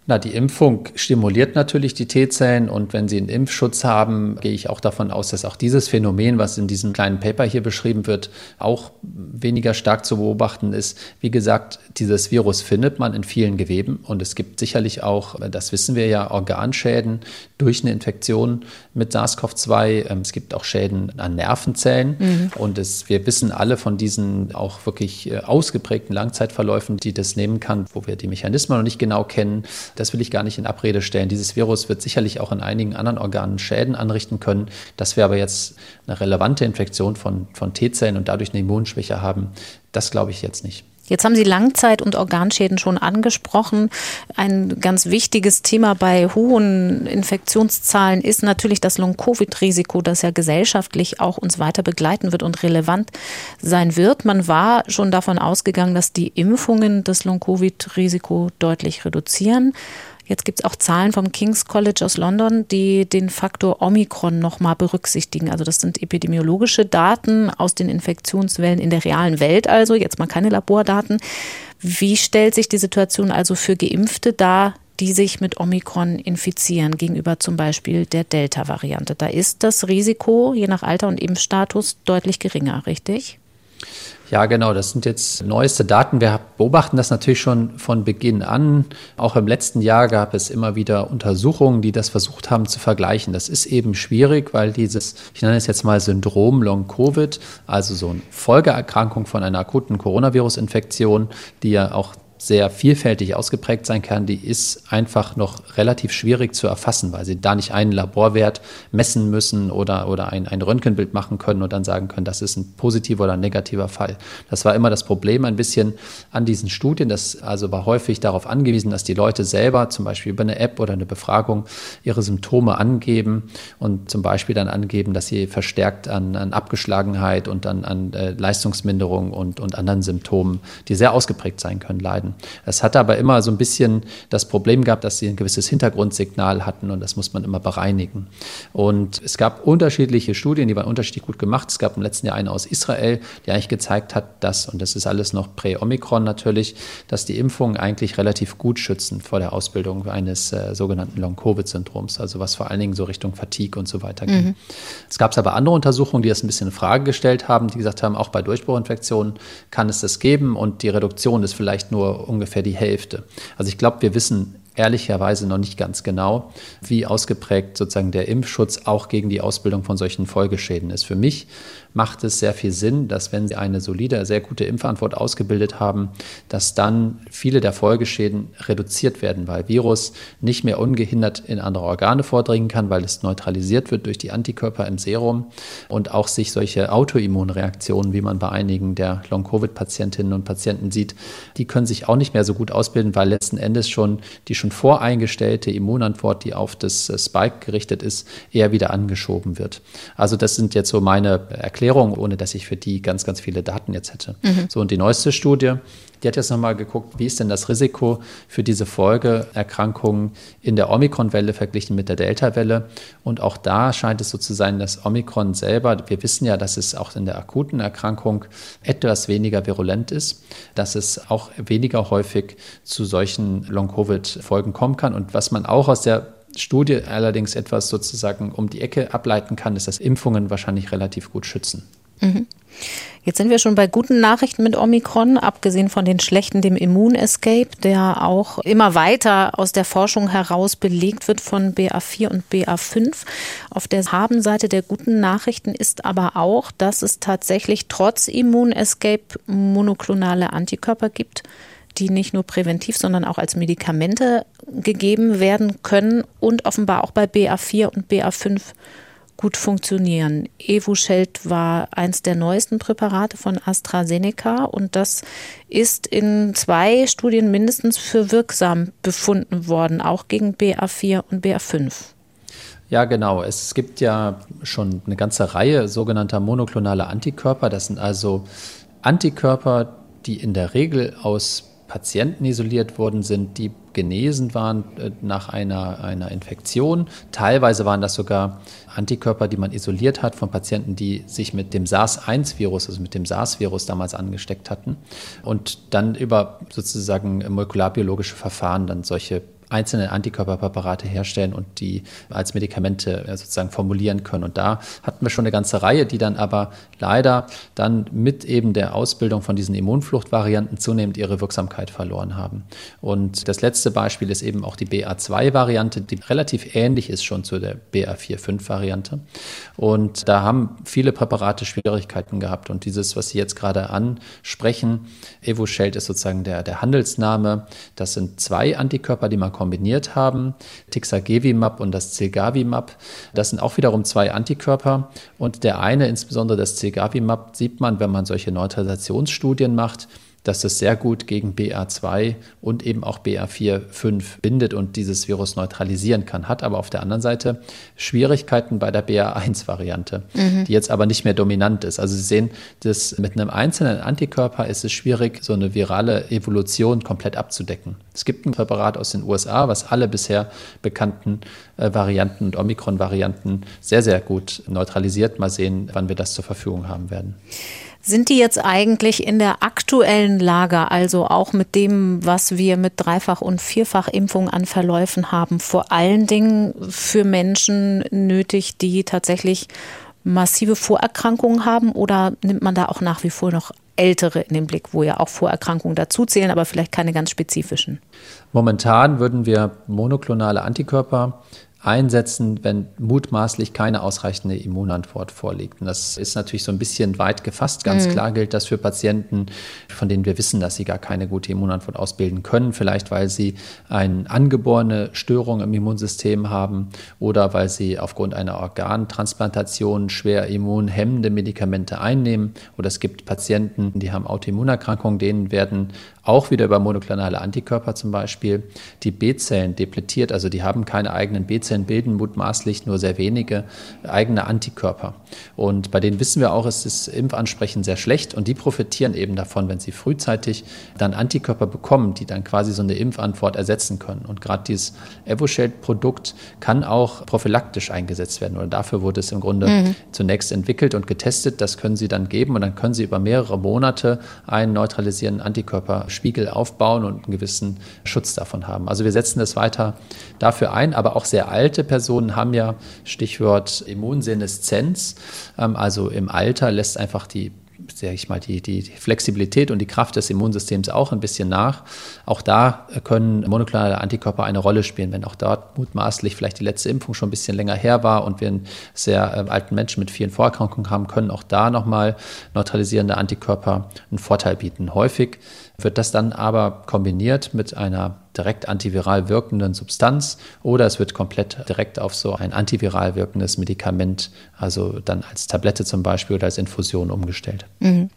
Na, die Impfung stimuliert natürlich die T-Zellen und wenn sie einen Impfschutz haben, gehe ich auch davon aus, dass auch dieses Phänomen, was in diesem kleinen Paper hier beschrieben wird, auch weniger stark zu beobachten ist. Wie gesagt, dieses Virus findet man in vielen Geweben und es gibt sicherlich auch, das wissen wir ja, Organschäden durch eine Infektion mit SARS-CoV-2. Ähm, es gibt auch Schäden an Nervenzellen mhm. und es, wir wissen alle von diesen auch wirklich äh, ausgeprägten Langzeitverläufen, die das nehmen kann, wo wir die Mechanismen noch nicht genau kennen das will ich gar nicht in Abrede stellen. Dieses Virus wird sicherlich auch in einigen anderen Organen Schäden anrichten können. Dass wir aber jetzt eine relevante Infektion von, von T-Zellen und dadurch eine Immunschwäche haben, das glaube ich jetzt nicht. Jetzt haben Sie Langzeit- und Organschäden schon angesprochen. Ein ganz wichtiges Thema bei hohen Infektionszahlen ist natürlich das Long-Covid-Risiko, das ja gesellschaftlich auch uns weiter begleiten wird und relevant sein wird. Man war schon davon ausgegangen, dass die Impfungen das Long-Covid-Risiko deutlich reduzieren. Jetzt gibt es auch Zahlen vom King's College aus London, die den Faktor Omikron nochmal berücksichtigen. Also das sind epidemiologische Daten aus den Infektionswellen in der realen Welt, also jetzt mal keine Labordaten. Wie stellt sich die Situation also für Geimpfte dar, die sich mit Omikron infizieren, gegenüber zum Beispiel der Delta-Variante? Da ist das Risiko je nach Alter und Impfstatus deutlich geringer, richtig? Ja, genau. Das sind jetzt neueste Daten. Wir beobachten das natürlich schon von Beginn an. Auch im letzten Jahr gab es immer wieder Untersuchungen, die das versucht haben zu vergleichen. Das ist eben schwierig, weil dieses, ich nenne es jetzt mal Syndrom Long Covid, also so eine Folgeerkrankung von einer akuten Coronavirus-Infektion, die ja auch sehr vielfältig ausgeprägt sein kann, die ist einfach noch relativ schwierig zu erfassen, weil sie da nicht einen Laborwert messen müssen oder, oder ein, ein Röntgenbild machen können und dann sagen können, das ist ein positiver oder ein negativer Fall. Das war immer das Problem ein bisschen an diesen Studien. Das also war häufig darauf angewiesen, dass die Leute selber zum Beispiel über eine App oder eine Befragung ihre Symptome angeben und zum Beispiel dann angeben, dass sie verstärkt an, an Abgeschlagenheit und an, an äh, Leistungsminderung und, und anderen Symptomen, die sehr ausgeprägt sein können, leiden werden. Es hatte aber immer so ein bisschen das Problem gehabt, dass sie ein gewisses Hintergrundsignal hatten und das muss man immer bereinigen. Und es gab unterschiedliche Studien, die waren unterschiedlich gut gemacht. Es gab im letzten Jahr eine aus Israel, die eigentlich gezeigt hat, dass, und das ist alles noch Prä-Omikron natürlich, dass die Impfungen eigentlich relativ gut schützen vor der Ausbildung eines äh, sogenannten Long-Covid-Syndroms, also was vor allen Dingen so Richtung Fatigue und so weiter ging. Mhm. Es gab aber andere Untersuchungen, die das ein bisschen in Frage gestellt haben, die gesagt haben, auch bei Durchbruchinfektionen kann es das geben und die Reduktion ist vielleicht nur ungefähr die Hälfte. Also ich glaube, wir wissen ehrlicherweise noch nicht ganz genau, wie ausgeprägt sozusagen der Impfschutz auch gegen die Ausbildung von solchen Folgeschäden ist. Für mich macht es sehr viel Sinn, dass wenn Sie eine solide, sehr gute Impfantwort ausgebildet haben, dass dann viele der Folgeschäden reduziert werden, weil Virus nicht mehr ungehindert in andere Organe vordringen kann, weil es neutralisiert wird durch die Antikörper im Serum und auch sich solche Autoimmunreaktionen, wie man bei einigen der Long-Covid-Patientinnen und Patienten sieht, die können sich auch nicht mehr so gut ausbilden, weil letzten Endes schon die schon voreingestellte Immunantwort, die auf das Spike gerichtet ist, eher wieder angeschoben wird. Also das sind jetzt so meine Erklärungen Erklärung, ohne dass ich für die ganz, ganz viele Daten jetzt hätte. Mhm. So, und die neueste Studie, die hat jetzt nochmal geguckt, wie ist denn das Risiko für diese Folgeerkrankungen in der Omikron-Welle verglichen mit der Delta-Welle. Und auch da scheint es so zu sein, dass Omikron selber, wir wissen ja, dass es auch in der akuten Erkrankung etwas weniger virulent ist, dass es auch weniger häufig zu solchen Long-Covid-Folgen kommen kann. Und was man auch aus der Studie allerdings etwas sozusagen um die Ecke ableiten kann, ist, dass Impfungen wahrscheinlich relativ gut schützen. Mhm. Jetzt sind wir schon bei guten Nachrichten mit Omikron, abgesehen von den schlechten, dem Immun-Escape, der auch immer weiter aus der Forschung heraus belegt wird von BA4 und BA5. Auf der Habenseite der guten Nachrichten ist aber auch, dass es tatsächlich trotz Immun-Escape monoklonale Antikörper gibt, die nicht nur präventiv, sondern auch als Medikamente gegeben werden können und offenbar auch bei BA4 und BA5 gut funktionieren. Evusheld war eins der neuesten Präparate von AstraZeneca und das ist in zwei Studien mindestens für wirksam befunden worden, auch gegen BA4 und BA5. Ja, genau. Es gibt ja schon eine ganze Reihe sogenannter monoklonaler Antikörper. Das sind also Antikörper, die in der Regel aus Patienten isoliert worden sind, die genesen waren äh, nach einer, einer Infektion. Teilweise waren das sogar Antikörper, die man isoliert hat von Patienten, die sich mit dem SARS-1-Virus, also mit dem SARS-Virus damals angesteckt hatten und dann über sozusagen molekularbiologische Verfahren dann solche einzelne Antikörperpräparate herstellen und die als Medikamente äh, sozusagen formulieren können. Und da hatten wir schon eine ganze Reihe, die dann aber leider dann mit eben der Ausbildung von diesen Immunfluchtvarianten zunehmend ihre Wirksamkeit verloren haben. Und das letzte Beispiel ist eben auch die BA2-Variante, die relativ ähnlich ist schon zu der BA4-5-Variante. Und da haben viele Präparate Schwierigkeiten gehabt. Und dieses, was Sie jetzt gerade ansprechen, Evusheld ist sozusagen der, der Handelsname. Das sind zwei Antikörper, die man kombiniert haben, Tixagevimab und das Zilgavimab. Das sind auch wiederum zwei Antikörper und der eine, insbesondere das Zilgavimab, sieht man, wenn man solche Neutralisationsstudien macht, dass es sehr gut gegen BA2 und eben auch BA4-5 bindet und dieses Virus neutralisieren kann, hat aber auf der anderen Seite Schwierigkeiten bei der BA1-Variante, mhm. die jetzt aber nicht mehr dominant ist. Also Sie sehen, dass mit einem einzelnen Antikörper ist es schwierig, so eine virale Evolution komplett abzudecken. Es gibt ein Präparat aus den USA, was alle bisher bekannten äh, Varianten und Omikron-Varianten sehr, sehr gut neutralisiert. Mal sehen, wann wir das zur Verfügung haben werden. Sind die jetzt eigentlich in der aktuellen Lage, also auch mit dem, was wir mit Dreifach- und Vierfachimpfung an Verläufen haben, vor allen Dingen für Menschen nötig, die tatsächlich massive Vorerkrankungen haben oder nimmt man da auch nach wie vor noch ältere in den Blick, wo ja auch Vorerkrankungen dazuzählen, aber vielleicht keine ganz spezifischen? Momentan würden wir monoklonale Antikörper einsetzen, wenn mutmaßlich keine ausreichende Immunantwort vorliegt. Und das ist natürlich so ein bisschen weit gefasst. Ganz mhm. klar gilt das für Patienten, von denen wir wissen, dass sie gar keine gute Immunantwort ausbilden können. Vielleicht, weil sie eine angeborene Störung im Immunsystem haben oder weil sie aufgrund einer Organtransplantation schwer immunhemmende Medikamente einnehmen. Oder es gibt Patienten, die haben Autoimmunerkrankungen, denen werden auch wieder über monoklonale Antikörper zum Beispiel die B-Zellen depletiert. Also die haben keine eigenen B-Zellen, bilden mutmaßlich nur sehr wenige eigene Antikörper. Und bei denen wissen wir auch, es ist Impfansprechen sehr schlecht und die profitieren eben davon, wenn sie frühzeitig dann Antikörper bekommen, die dann quasi so eine Impfantwort ersetzen können. Und gerade dieses Evusheld-Produkt kann auch prophylaktisch eingesetzt werden oder dafür wurde es im Grunde mhm. zunächst entwickelt und getestet. Das können sie dann geben und dann können sie über mehrere Monate einen neutralisierenden Antikörper Spiegel aufbauen und einen gewissen Schutz davon haben. Also wir setzen das weiter dafür ein, aber auch sehr alte Personen haben ja, Stichwort Immunseneszenz, ähm, also im Alter lässt einfach die sage ich mal, die, die Flexibilität und die Kraft des Immunsystems auch ein bisschen nach. Auch da können monoklonale Antikörper eine Rolle spielen, wenn auch dort mutmaßlich vielleicht die letzte Impfung schon ein bisschen länger her war und wir einen sehr äh, alten Menschen mit vielen Vorerkrankungen haben, können auch da nochmal neutralisierende Antikörper einen Vorteil bieten. Häufig wird das dann aber kombiniert mit einer direkt antiviral wirkenden Substanz oder es wird komplett direkt auf so ein antiviral wirkendes Medikament, also dann als Tablette zum Beispiel oder als Infusion umgestellt. Mhm.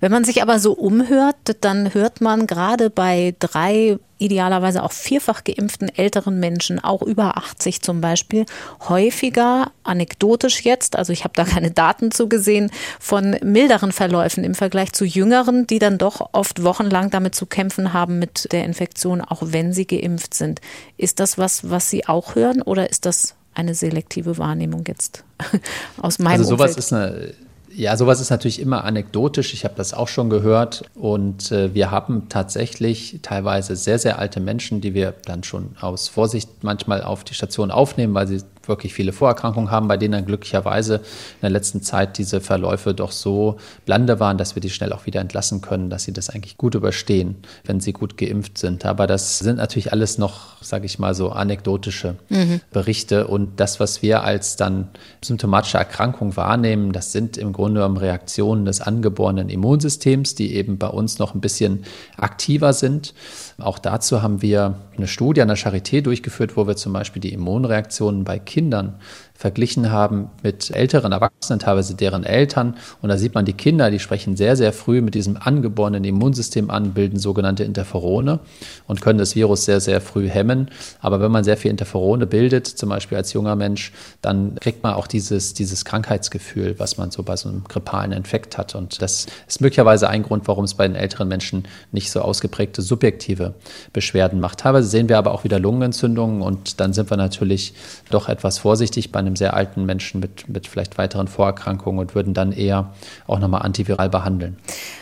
Wenn man sich aber so umhört, dann hört man gerade bei drei idealerweise auch vierfach geimpften älteren Menschen, auch über 80 zum Beispiel, häufiger, anekdotisch jetzt, also ich habe da keine Daten zu gesehen, von milderen Verläufen im Vergleich zu jüngeren, die dann doch oft wochenlang damit zu kämpfen haben mit der Infektion, auch wenn sie geimpft sind. Ist das was, was Sie auch hören oder ist das eine selektive Wahrnehmung jetzt <laughs> aus meinem Also sowas Umfeld? ist eine ja, sowas ist natürlich immer anekdotisch. Ich habe das auch schon gehört. Und äh, wir haben tatsächlich teilweise sehr, sehr alte Menschen, die wir dann schon aus Vorsicht manchmal auf die Station aufnehmen, weil sie wirklich viele Vorerkrankungen haben, bei denen dann glücklicherweise in der letzten Zeit diese Verläufe doch so blande waren, dass wir die schnell auch wieder entlassen können, dass sie das eigentlich gut überstehen, wenn sie gut geimpft sind. Aber das sind natürlich alles noch, sage ich mal, so anekdotische mhm. Berichte. Und das, was wir als dann symptomatische Erkrankung wahrnehmen, das sind im Grunde genommen Reaktionen des angeborenen Immunsystems, die eben bei uns noch ein bisschen aktiver sind. Auch dazu haben wir eine Studie an der Charité durchgeführt, wo wir zum Beispiel die Immunreaktionen bei Kindern verglichen haben mit älteren Erwachsenen, teilweise deren Eltern. Und da sieht man die Kinder, die sprechen sehr, sehr früh mit diesem angeborenen Immunsystem an, bilden sogenannte Interferone und können das Virus sehr, sehr früh hemmen. Aber wenn man sehr viel Interferone bildet, zum Beispiel als junger Mensch, dann kriegt man auch dieses, dieses Krankheitsgefühl, was man so bei so einem grippalen Infekt hat. Und das ist möglicherweise ein Grund, warum es bei den älteren Menschen nicht so ausgeprägte subjektive Beschwerden macht. Teilweise sehen wir aber auch wieder Lungenentzündungen und dann sind wir natürlich doch etwas vorsichtig bei einem sehr alten Menschen mit, mit vielleicht weiteren Vorerkrankungen und würden dann eher auch nochmal antiviral behandeln.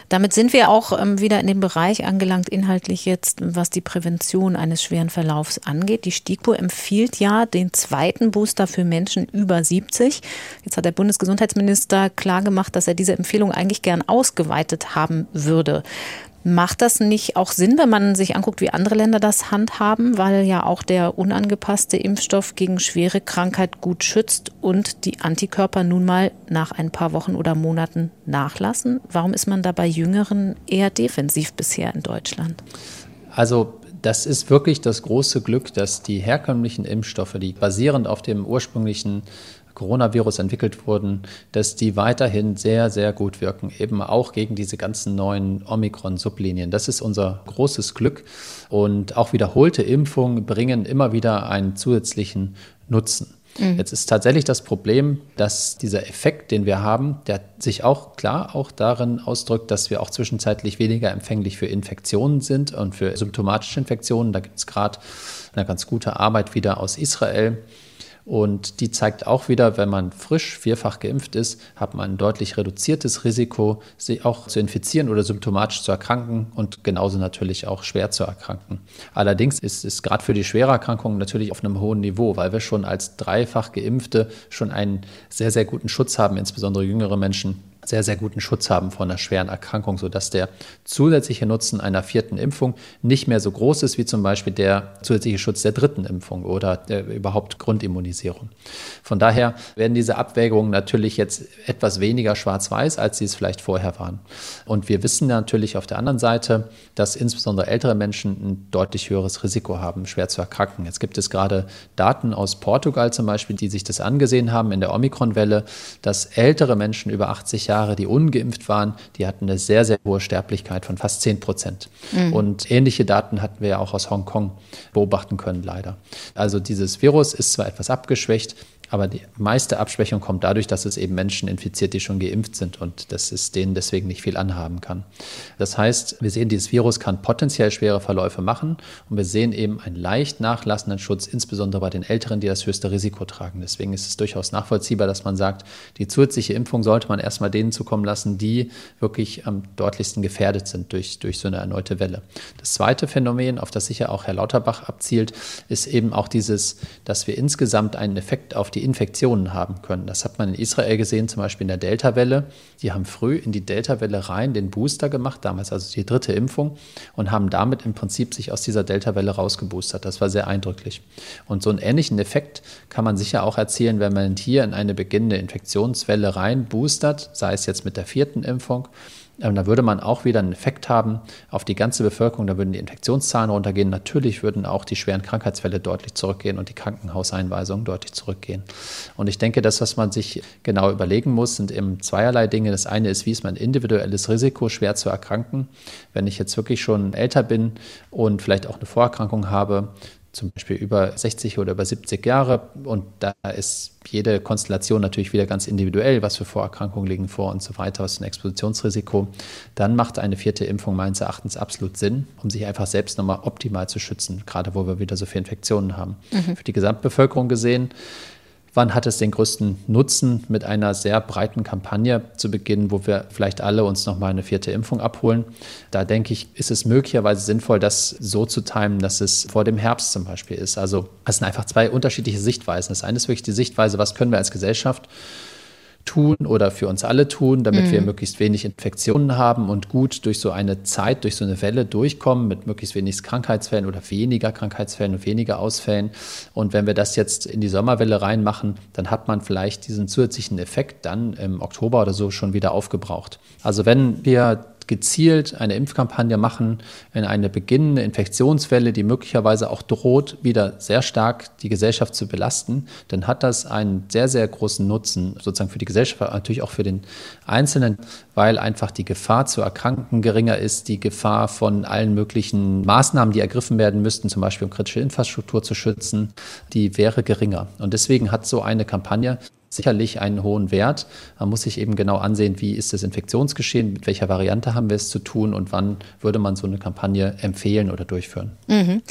Damit sind wir auch ähm, wieder in dem Bereich angelangt, inhaltlich jetzt, was die Prävention eines schweren Verlaufs angeht. Die STIKO empfiehlt ja den zweiten Booster für Menschen über 70. Jetzt hat der Bundesgesundheitsminister klargemacht, dass er diese Empfehlung eigentlich gern ausgeweitet haben würde. Macht das nicht auch Sinn, wenn man sich anguckt, wie andere Länder das handhaben, weil ja auch der unangepasste Impfstoff gegen schwere Krankheit gut schützt und die Antikörper nun mal nach ein paar Wochen oder Monaten nachlassen? Warum ist man da bei Jüngeren eher defensiv bisher in Deutschland? Also das ist wirklich das große Glück, dass die herkömmlichen Impfstoffe, die basierend auf dem ursprünglichen Coronavirus entwickelt wurden, dass die weiterhin sehr, sehr gut wirken, eben auch gegen diese ganzen neuen Omikron-Sublinien. Das ist unser großes Glück. Und auch wiederholte Impfungen bringen immer wieder einen zusätzlichen Nutzen. Mhm. Jetzt ist tatsächlich das Problem, dass dieser Effekt, den wir haben, der sich auch klar auch darin ausdrückt, dass wir auch zwischenzeitlich weniger empfänglich für Infektionen sind und für symptomatische Infektionen. Da gibt es gerade eine ganz gute Arbeit wieder aus Israel, und die zeigt auch wieder, wenn man frisch vierfach geimpft ist, hat man ein deutlich reduziertes Risiko, sich auch zu infizieren oder symptomatisch zu erkranken und genauso natürlich auch schwer zu erkranken. Allerdings ist es gerade für die schwere Erkrankung natürlich auf einem hohen Niveau, weil wir schon als dreifach Geimpfte schon einen sehr, sehr guten Schutz haben, insbesondere jüngere Menschen sehr, sehr guten Schutz haben vor einer schweren Erkrankung, sodass der zusätzliche Nutzen einer vierten Impfung nicht mehr so groß ist wie zum Beispiel der zusätzliche Schutz der dritten Impfung oder der überhaupt Grundimmunisierung. Von daher werden diese Abwägungen natürlich jetzt etwas weniger schwarz-weiß, als sie es vielleicht vorher waren. Und wir wissen natürlich auf der anderen Seite, dass insbesondere ältere Menschen ein deutlich höheres Risiko haben, schwer zu erkranken. Jetzt gibt es gerade Daten aus Portugal zum Beispiel, die sich das angesehen haben in der Omikron-Welle, dass ältere Menschen über 80 Jahre Jahre, die ungeimpft waren, die hatten eine sehr, sehr hohe Sterblichkeit von fast 10 Prozent. Mhm. Und ähnliche Daten hatten wir ja auch aus Hongkong beobachten können, leider. Also dieses Virus ist zwar etwas abgeschwächt, aber die meiste Abschwächung kommt dadurch, dass es eben Menschen infiziert, die schon geimpft sind und dass es denen deswegen nicht viel anhaben kann. Das heißt, wir sehen, dieses Virus kann potenziell schwere Verläufe machen und wir sehen eben einen leicht nachlassenden Schutz, insbesondere bei den Älteren, die das höchste Risiko tragen. Deswegen ist es durchaus nachvollziehbar, dass man sagt, die zusätzliche Impfung sollte man erstmal denen zukommen lassen, die wirklich am deutlichsten gefährdet sind durch, durch so eine erneute Welle. Das zweite Phänomen, auf das sicher auch Herr Lauterbach abzielt, ist eben auch dieses, dass wir insgesamt einen Effekt auf die die Infektionen haben können. Das hat man in Israel gesehen, zum Beispiel in der Delta-Welle. Die haben früh in die Delta-Welle rein den Booster gemacht, damals also die dritte Impfung, und haben damit im Prinzip sich aus dieser Delta-Welle rausgeboostert. Das war sehr eindrücklich. Und so einen ähnlichen Effekt kann man sicher auch erzielen, wenn man hier in eine beginnende Infektionswelle rein boostert, sei es jetzt mit der vierten Impfung da würde man auch wieder einen Effekt haben auf die ganze Bevölkerung. Da würden die Infektionszahlen runtergehen. Natürlich würden auch die schweren Krankheitsfälle deutlich zurückgehen und die Krankenhauseinweisungen deutlich zurückgehen. Und ich denke, das, was man sich genau überlegen muss, sind eben zweierlei Dinge. Das eine ist, wie ist mein individuelles Risiko, schwer zu erkranken. Wenn ich jetzt wirklich schon älter bin und vielleicht auch eine Vorerkrankung habe, zum Beispiel über 60 oder über 70 Jahre. Und da ist jede Konstellation natürlich wieder ganz individuell, was für Vorerkrankungen liegen vor und so weiter, was ist ein Expositionsrisiko. Dann macht eine vierte Impfung meines Erachtens absolut Sinn, um sich einfach selbst nochmal optimal zu schützen, gerade wo wir wieder so viele Infektionen haben. Mhm. Für die Gesamtbevölkerung gesehen wann hat es den größten Nutzen, mit einer sehr breiten Kampagne zu beginnen, wo wir vielleicht alle uns nochmal eine vierte Impfung abholen. Da denke ich, ist es möglicherweise sinnvoll, das so zu timen, dass es vor dem Herbst zum Beispiel ist. Also es sind einfach zwei unterschiedliche Sichtweisen. Das eine ist wirklich die Sichtweise, was können wir als Gesellschaft tun oder für uns alle tun, damit mhm. wir möglichst wenig Infektionen haben und gut durch so eine Zeit, durch so eine Welle durchkommen mit möglichst wenig Krankheitsfällen oder weniger Krankheitsfällen und weniger Ausfällen. Und wenn wir das jetzt in die Sommerwelle reinmachen, dann hat man vielleicht diesen zusätzlichen Effekt dann im Oktober oder so schon wieder aufgebraucht. Also wenn wir gezielt eine Impfkampagne machen in eine beginnende Infektionswelle, die möglicherweise auch droht, wieder sehr stark die Gesellschaft zu belasten, dann hat das einen sehr, sehr großen Nutzen sozusagen für die Gesellschaft, natürlich auch für den Einzelnen, weil einfach die Gefahr zu erkranken geringer ist, die Gefahr von allen möglichen Maßnahmen, die ergriffen werden müssten, zum Beispiel um kritische Infrastruktur zu schützen, die wäre geringer. Und deswegen hat so eine Kampagne sicherlich einen hohen Wert. Man muss sich eben genau ansehen, wie ist das Infektionsgeschehen, mit welcher Variante haben wir es zu tun und wann würde man so eine Kampagne empfehlen oder durchführen. Mhm.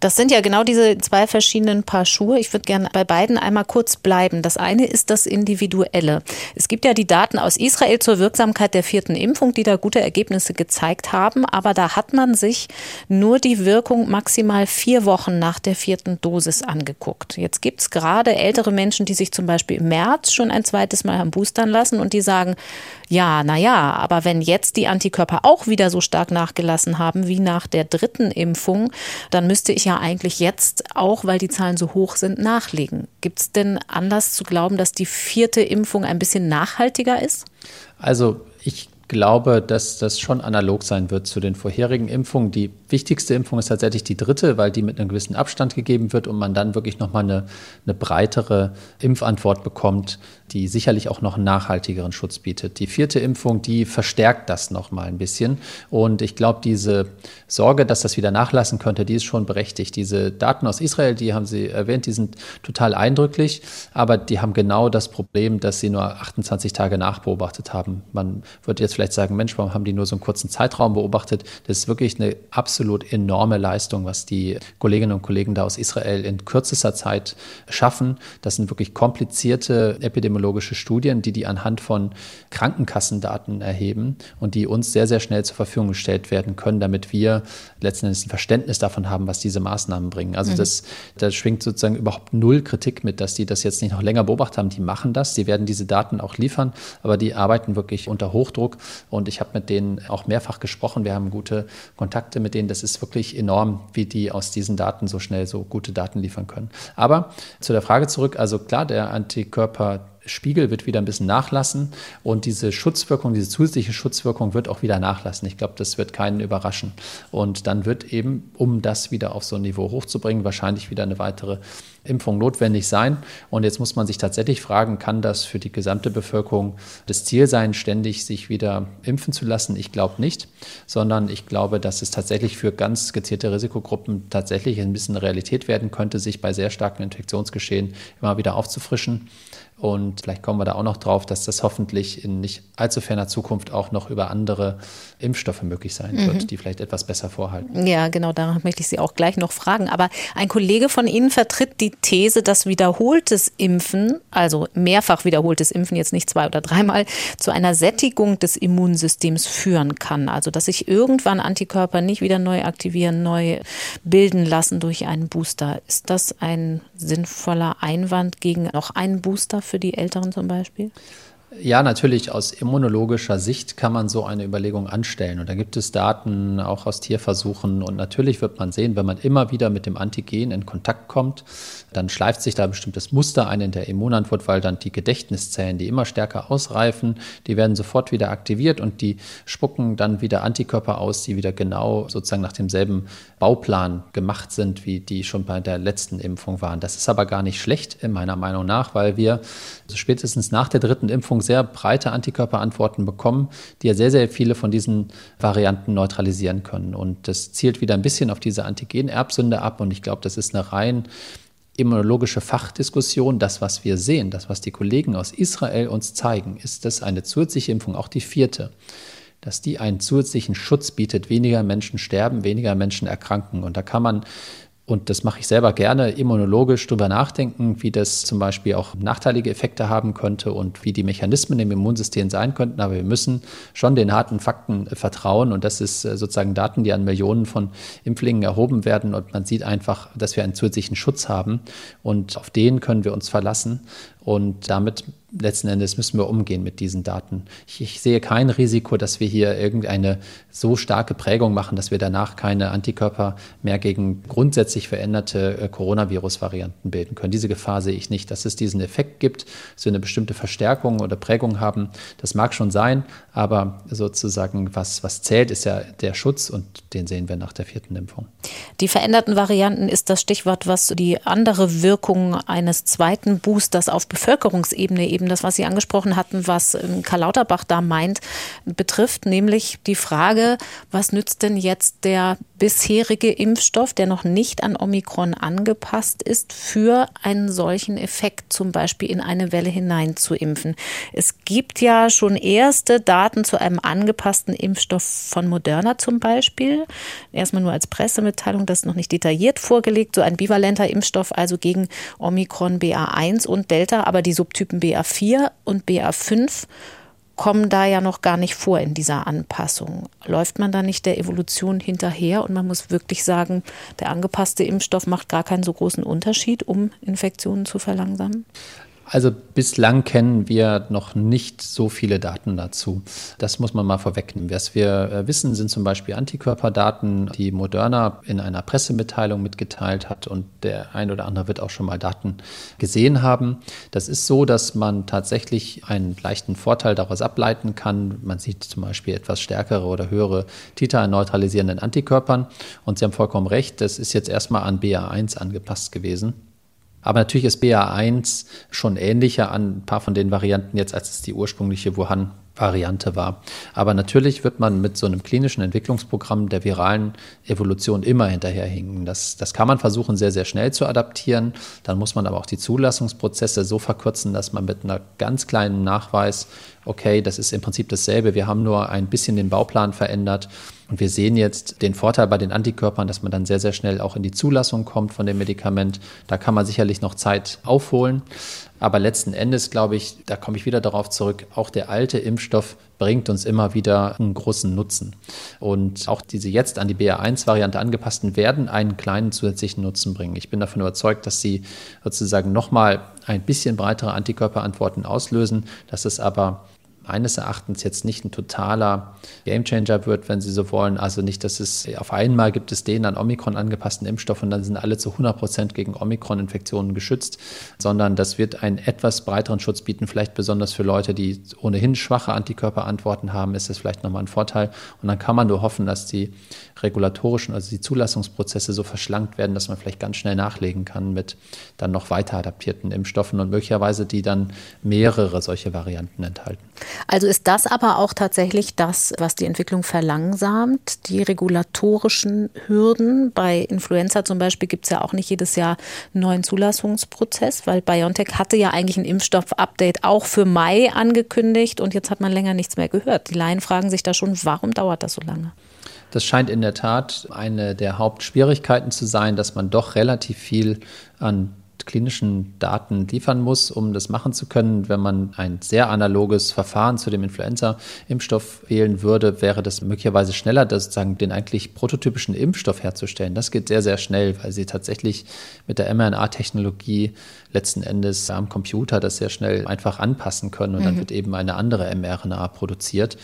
Das sind ja genau diese zwei verschiedenen Paar Schuhe. Ich würde gerne bei beiden einmal kurz bleiben. Das eine ist das Individuelle. Es gibt ja die Daten aus Israel zur Wirksamkeit der vierten Impfung, die da gute Ergebnisse gezeigt haben, aber da hat man sich nur die Wirkung maximal vier Wochen nach der vierten Dosis angeguckt. Jetzt gibt es gerade ältere Menschen, die sich zum Beispiel im März März schon ein zweites Mal haben boostern lassen und die sagen, ja, naja, aber wenn jetzt die Antikörper auch wieder so stark nachgelassen haben wie nach der dritten Impfung, dann müsste ich ja eigentlich jetzt auch, weil die Zahlen so hoch sind, nachlegen. Gibt es denn Anlass zu glauben, dass die vierte Impfung ein bisschen nachhaltiger ist? Also ich glaube, dass das schon analog sein wird zu den vorherigen Impfungen. Die wichtigste Impfung ist tatsächlich die dritte, weil die mit einem gewissen Abstand gegeben wird und man dann wirklich nochmal eine, eine breitere Impfantwort bekommt, die sicherlich auch noch einen nachhaltigeren Schutz bietet. Die vierte Impfung, die verstärkt das noch mal ein bisschen. Und ich glaube, diese Sorge, dass das wieder nachlassen könnte, die ist schon berechtigt. Diese Daten aus Israel, die haben Sie erwähnt, die sind total eindrücklich, aber die haben genau das Problem, dass sie nur 28 Tage nachbeobachtet haben. Man wird jetzt vielleicht vielleicht sagen, Mensch, warum haben die nur so einen kurzen Zeitraum beobachtet? Das ist wirklich eine absolut enorme Leistung, was die Kolleginnen und Kollegen da aus Israel in kürzester Zeit schaffen. Das sind wirklich komplizierte epidemiologische Studien, die die anhand von Krankenkassendaten erheben und die uns sehr, sehr schnell zur Verfügung gestellt werden können, damit wir letzten Endes ein Verständnis davon haben, was diese Maßnahmen bringen. Also mhm. das, da schwingt sozusagen überhaupt null Kritik mit, dass die das jetzt nicht noch länger beobachtet haben. Die machen das, sie werden diese Daten auch liefern, aber die arbeiten wirklich unter Hochdruck und ich habe mit denen auch mehrfach gesprochen. Wir haben gute Kontakte mit denen. Das ist wirklich enorm, wie die aus diesen Daten so schnell so gute Daten liefern können. Aber zu der Frage zurück, also klar, der Antikörper Spiegel wird wieder ein bisschen nachlassen und diese Schutzwirkung, diese zusätzliche Schutzwirkung wird auch wieder nachlassen. Ich glaube, das wird keinen überraschen. Und dann wird eben, um das wieder auf so ein Niveau hochzubringen, wahrscheinlich wieder eine weitere Impfung notwendig sein. Und jetzt muss man sich tatsächlich fragen, kann das für die gesamte Bevölkerung das Ziel sein, ständig sich wieder impfen zu lassen? Ich glaube nicht, sondern ich glaube, dass es tatsächlich für ganz gezielte Risikogruppen tatsächlich ein bisschen Realität werden könnte, sich bei sehr starken Infektionsgeschehen immer wieder aufzufrischen. Und vielleicht kommen wir da auch noch drauf, dass das hoffentlich in nicht allzu ferner Zukunft auch noch über andere Impfstoffe möglich sein mhm. wird, die vielleicht etwas besser vorhalten. Ja, genau, darauf möchte ich Sie auch gleich noch fragen. Aber ein Kollege von Ihnen vertritt die These, dass wiederholtes Impfen, also mehrfach wiederholtes Impfen, jetzt nicht zwei oder dreimal, zu einer Sättigung des Immunsystems führen kann. Also dass sich irgendwann Antikörper nicht wieder neu aktivieren, neu bilden lassen durch einen Booster. Ist das ein sinnvoller Einwand gegen noch einen Booster für die Älteren zum Beispiel? Ja, natürlich aus immunologischer Sicht kann man so eine Überlegung anstellen. Und da gibt es Daten auch aus Tierversuchen. Und natürlich wird man sehen, wenn man immer wieder mit dem Antigen in Kontakt kommt, dann schleift sich da ein bestimmtes Muster ein in der Immunantwort, weil dann die Gedächtniszellen, die immer stärker ausreifen, die werden sofort wieder aktiviert und die spucken dann wieder Antikörper aus, die wieder genau sozusagen nach demselben Bauplan gemacht sind, wie die schon bei der letzten Impfung waren. Das ist aber gar nicht schlecht, in meiner Meinung nach, weil wir spätestens nach der dritten Impfung sehr breite Antikörperantworten bekommen, die ja sehr, sehr viele von diesen Varianten neutralisieren können. Und das zielt wieder ein bisschen auf diese Antigen-Erbsünde ab. Und ich glaube, das ist eine rein immunologische Fachdiskussion. Das, was wir sehen, das, was die Kollegen aus Israel uns zeigen, ist, dass eine zusätzliche Impfung, auch die vierte, dass die einen zusätzlichen Schutz bietet. Weniger Menschen sterben, weniger Menschen erkranken. Und da kann man und das mache ich selber gerne, immunologisch drüber nachdenken, wie das zum Beispiel auch nachteilige Effekte haben könnte und wie die Mechanismen im Immunsystem sein könnten. Aber wir müssen schon den harten Fakten äh, vertrauen. Und das ist äh, sozusagen Daten, die an Millionen von Impflingen erhoben werden. Und man sieht einfach, dass wir einen zusätzlichen Schutz haben. Und auf den können wir uns verlassen. Und damit letzten Endes müssen wir umgehen mit diesen Daten. Ich, ich, sehe kein Risiko, dass wir hier irgendeine so starke Prägung machen, dass wir danach keine Antikörper mehr gegen grundsätzlich veränderte äh, Coronavirus-Varianten bilden können. Diese Gefahr sehe ich nicht. Dass es diesen Effekt gibt, dass wir eine bestimmte Verstärkung oder Prägung haben, das mag schon sein, aber sozusagen, was, was zählt, ist ja der Schutz und den sehen wir nach der vierten Impfung. Die veränderten Varianten ist das Stichwort, was die andere Wirkung eines zweiten Boosters auf Bevölkerungsebene eben das, was Sie angesprochen hatten, was ähm, Karl Lauterbach da meint, betrifft, nämlich die Frage, was nützt denn jetzt der bisherige Impfstoff, der noch nicht an Omikron angepasst ist, für einen solchen Effekt, zum Beispiel in eine Welle hinein zu impfen. Es gibt ja schon erste Daten zu einem angepassten Impfstoff von Moderna zum Beispiel. Erstmal nur als Pressemitteilung, das ist noch nicht detailliert vorgelegt, so ein bivalenter Impfstoff also gegen Omikron BA1 und Delta, aber die Subtypen BA4 BA4 und BA5 kommen da ja noch gar nicht vor in dieser Anpassung. Läuft man da nicht der Evolution hinterher und man muss wirklich sagen, der angepasste Impfstoff macht gar keinen so großen Unterschied, um Infektionen zu verlangsamen? Also bislang kennen wir noch nicht so viele Daten dazu. Das muss man mal vorwegnehmen. Was wir äh, wissen, sind zum Beispiel Antikörperdaten, die Moderna in einer Pressemitteilung mitgeteilt hat und der ein oder andere wird auch schon mal Daten gesehen haben. Das ist so, dass man tatsächlich einen leichten Vorteil daraus ableiten kann. Man sieht zum Beispiel etwas stärkere oder höhere Titer an neutralisierenden Antikörpern. Und Sie haben vollkommen recht, das ist jetzt erstmal an BA1 angepasst gewesen. Aber natürlich ist BA1 schon ähnlicher an ein paar von den Varianten jetzt, als es die ursprüngliche Wuhan-Variante war. Aber natürlich wird man mit so einem klinischen Entwicklungsprogramm der viralen Evolution immer hinterherhinken. Das, das kann man versuchen, sehr, sehr schnell zu adaptieren. Dann muss man aber auch die Zulassungsprozesse so verkürzen, dass man mit einer ganz kleinen Nachweis okay, das ist im Prinzip dasselbe. Wir haben nur ein bisschen den Bauplan verändert. Und wir sehen jetzt den Vorteil bei den Antikörpern, dass man dann sehr, sehr schnell auch in die Zulassung kommt von dem Medikament. Da kann man sicherlich noch Zeit aufholen. Aber letzten Endes, glaube ich, da komme ich wieder darauf zurück, auch der alte Impfstoff bringt uns immer wieder einen großen Nutzen. Und auch diese jetzt an die BA1-Variante angepassten werden einen kleinen zusätzlichen Nutzen bringen. Ich bin davon überzeugt, dass sie sozusagen nochmal ein bisschen breitere Antikörperantworten auslösen, dass es aber meines Erachtens jetzt nicht ein totaler Gamechanger wird, wenn Sie so wollen. Also nicht, dass es auf einmal gibt es den an Omikron angepassten Impfstoff und dann sind alle zu 100 Prozent gegen Omikron-Infektionen geschützt, sondern das wird einen etwas breiteren Schutz bieten, vielleicht besonders für Leute, die ohnehin schwache Antikörperantworten haben, ist das vielleicht nochmal ein Vorteil. Und dann kann man nur hoffen, dass die regulatorischen, also die Zulassungsprozesse so verschlankt werden, dass man vielleicht ganz schnell nachlegen kann mit dann noch weiter adaptierten Impfstoffen und möglicherweise die dann mehrere solche Varianten enthalten. Also ist das aber auch tatsächlich das, was die Entwicklung verlangsamt, die regulatorischen Hürden. Bei Influenza zum Beispiel gibt es ja auch nicht jedes Jahr einen neuen Zulassungsprozess, weil BioNTech hatte ja eigentlich ein Impfstoff-Update auch für Mai angekündigt und jetzt hat man länger nichts mehr gehört. Die Laien fragen sich da schon, warum dauert das so lange? Das scheint in der Tat eine der Hauptschwierigkeiten zu sein, dass man doch relativ viel an klinischen Daten liefern muss, um das machen zu können. Wenn man ein sehr analoges Verfahren zu dem Influenza-Impfstoff wählen würde, wäre das möglicherweise schneller, das sozusagen den eigentlich prototypischen Impfstoff herzustellen. Das geht sehr, sehr schnell, weil sie tatsächlich mit der mRNA-Technologie letzten Endes am Computer das sehr schnell einfach anpassen können und mhm. dann wird eben eine andere mRNA produziert.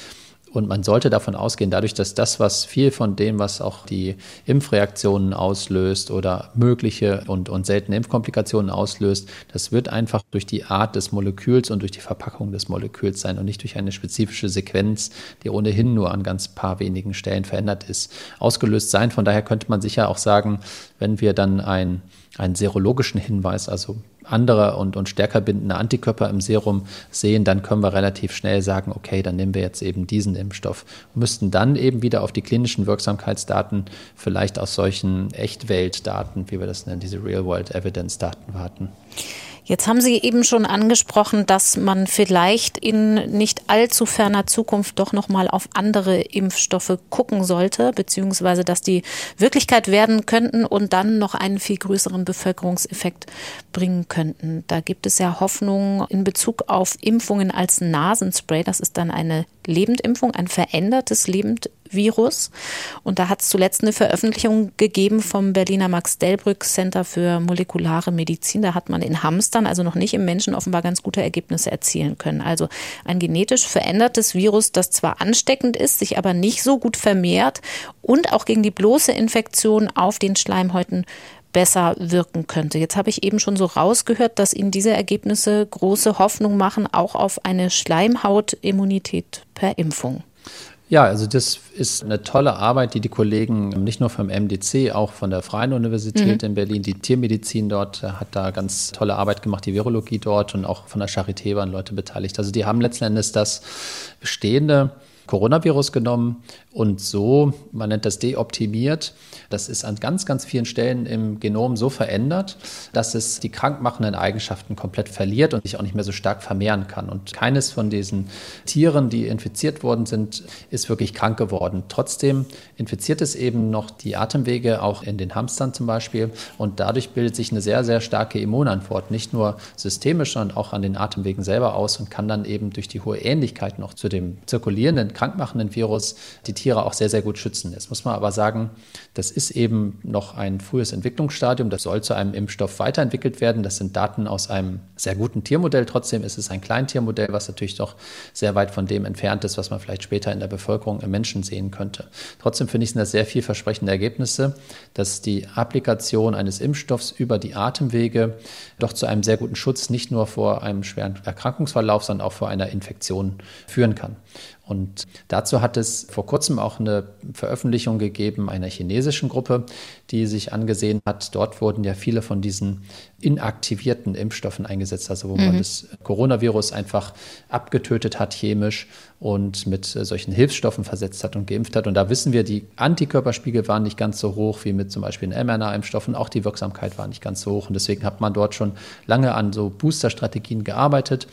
Und man sollte davon ausgehen, dadurch, dass das, was viel von dem, was auch die Impfreaktionen auslöst oder mögliche und, und seltene Impfkomplikationen auslöst, das wird einfach durch die Art des Moleküls und durch die Verpackung des Moleküls sein und nicht durch eine spezifische Sequenz, die ohnehin nur an ganz paar wenigen Stellen verändert ist, ausgelöst sein. Von daher könnte man sicher auch sagen, wenn wir dann ein, einen serologischen Hinweis, also andere und, und stärker bindende Antikörper im Serum sehen, dann können wir relativ schnell sagen, okay, dann nehmen wir jetzt eben diesen Impfstoff und müssten dann eben wieder auf die klinischen Wirksamkeitsdaten vielleicht aus solchen Echtweltdaten, wie wir das nennen, diese Real-World-Evidence-Daten warten. Jetzt haben Sie eben schon angesprochen, dass man vielleicht in nicht allzu ferner Zukunft doch noch mal auf andere Impfstoffe gucken sollte, beziehungsweise dass die Wirklichkeit werden könnten und dann noch einen viel größeren Bevölkerungseffekt bringen könnten. Da gibt es ja Hoffnung in Bezug auf Impfungen als Nasenspray. Das ist dann eine Lebendimpfung, ein verändertes Lebendvirus. Und da hat es zuletzt eine Veröffentlichung gegeben vom Berliner Max-Delbrück Center für molekulare Medizin. Da hat man in Hamstern, also noch nicht im Menschen, offenbar ganz gute Ergebnisse erzielen können. Also ein genetisch verändertes Virus, das zwar ansteckend ist, sich aber nicht so gut vermehrt und auch gegen die bloße Infektion auf den Schleimhäuten besser wirken könnte. Jetzt habe ich eben schon so rausgehört, dass Ihnen diese Ergebnisse große Hoffnung machen, auch auf eine Schleimhautimmunität per Impfung. Ja, also das ist eine tolle Arbeit, die die Kollegen nicht nur vom MDC, auch von der Freien Universität mhm. in Berlin, die Tiermedizin dort hat da ganz tolle Arbeit gemacht, die Virologie dort und auch von der Charité waren Leute beteiligt. Also die haben letzten Endes das bestehende Coronavirus genommen und so, man nennt das deoptimiert. Das ist an ganz, ganz vielen Stellen im Genom so verändert, dass es die krankmachenden Eigenschaften komplett verliert und sich auch nicht mehr so stark vermehren kann. Und keines von diesen Tieren, die infiziert worden sind, ist wirklich krank geworden. Trotzdem infiziert es eben noch die Atemwege, auch in den Hamstern zum Beispiel. Und dadurch bildet sich eine sehr, sehr starke Immunantwort, nicht nur systemisch, sondern auch an den Atemwegen selber aus und kann dann eben durch die hohe Ähnlichkeit noch zu dem zirkulierenden, krankmachenden Virus die Tiere Tiere auch sehr, sehr gut schützen. Jetzt muss man aber sagen, das ist eben noch ein frühes Entwicklungsstadium. Das soll zu einem Impfstoff weiterentwickelt werden. Das sind Daten aus einem sehr guten Tiermodell. Trotzdem ist es ein Kleintiermodell, was natürlich doch sehr weit von dem entfernt ist, was man vielleicht später in der Bevölkerung im Menschen sehen könnte. Trotzdem finde ich, sind das sehr vielversprechende Ergebnisse, dass die Applikation eines Impfstoffs über die Atemwege doch zu einem sehr guten Schutz nicht nur vor einem schweren Erkrankungsverlauf, sondern auch vor einer Infektion führen kann. Und dazu hat es vor kurzem auch eine Veröffentlichung gegeben einer chinesischen Gruppe, die sich angesehen hat, dort wurden ja viele von diesen inaktivierten Impfstoffen eingesetzt, also wo mhm. man das Coronavirus einfach abgetötet hat chemisch und mit solchen Hilfsstoffen versetzt hat und geimpft hat. Und da wissen wir, die Antikörperspiegel waren nicht ganz so hoch wie mit zum Beispiel den mRNA-Impfstoffen. Auch die Wirksamkeit war nicht ganz so hoch. Und deswegen hat man dort schon lange an so Booster-Strategien gearbeitet.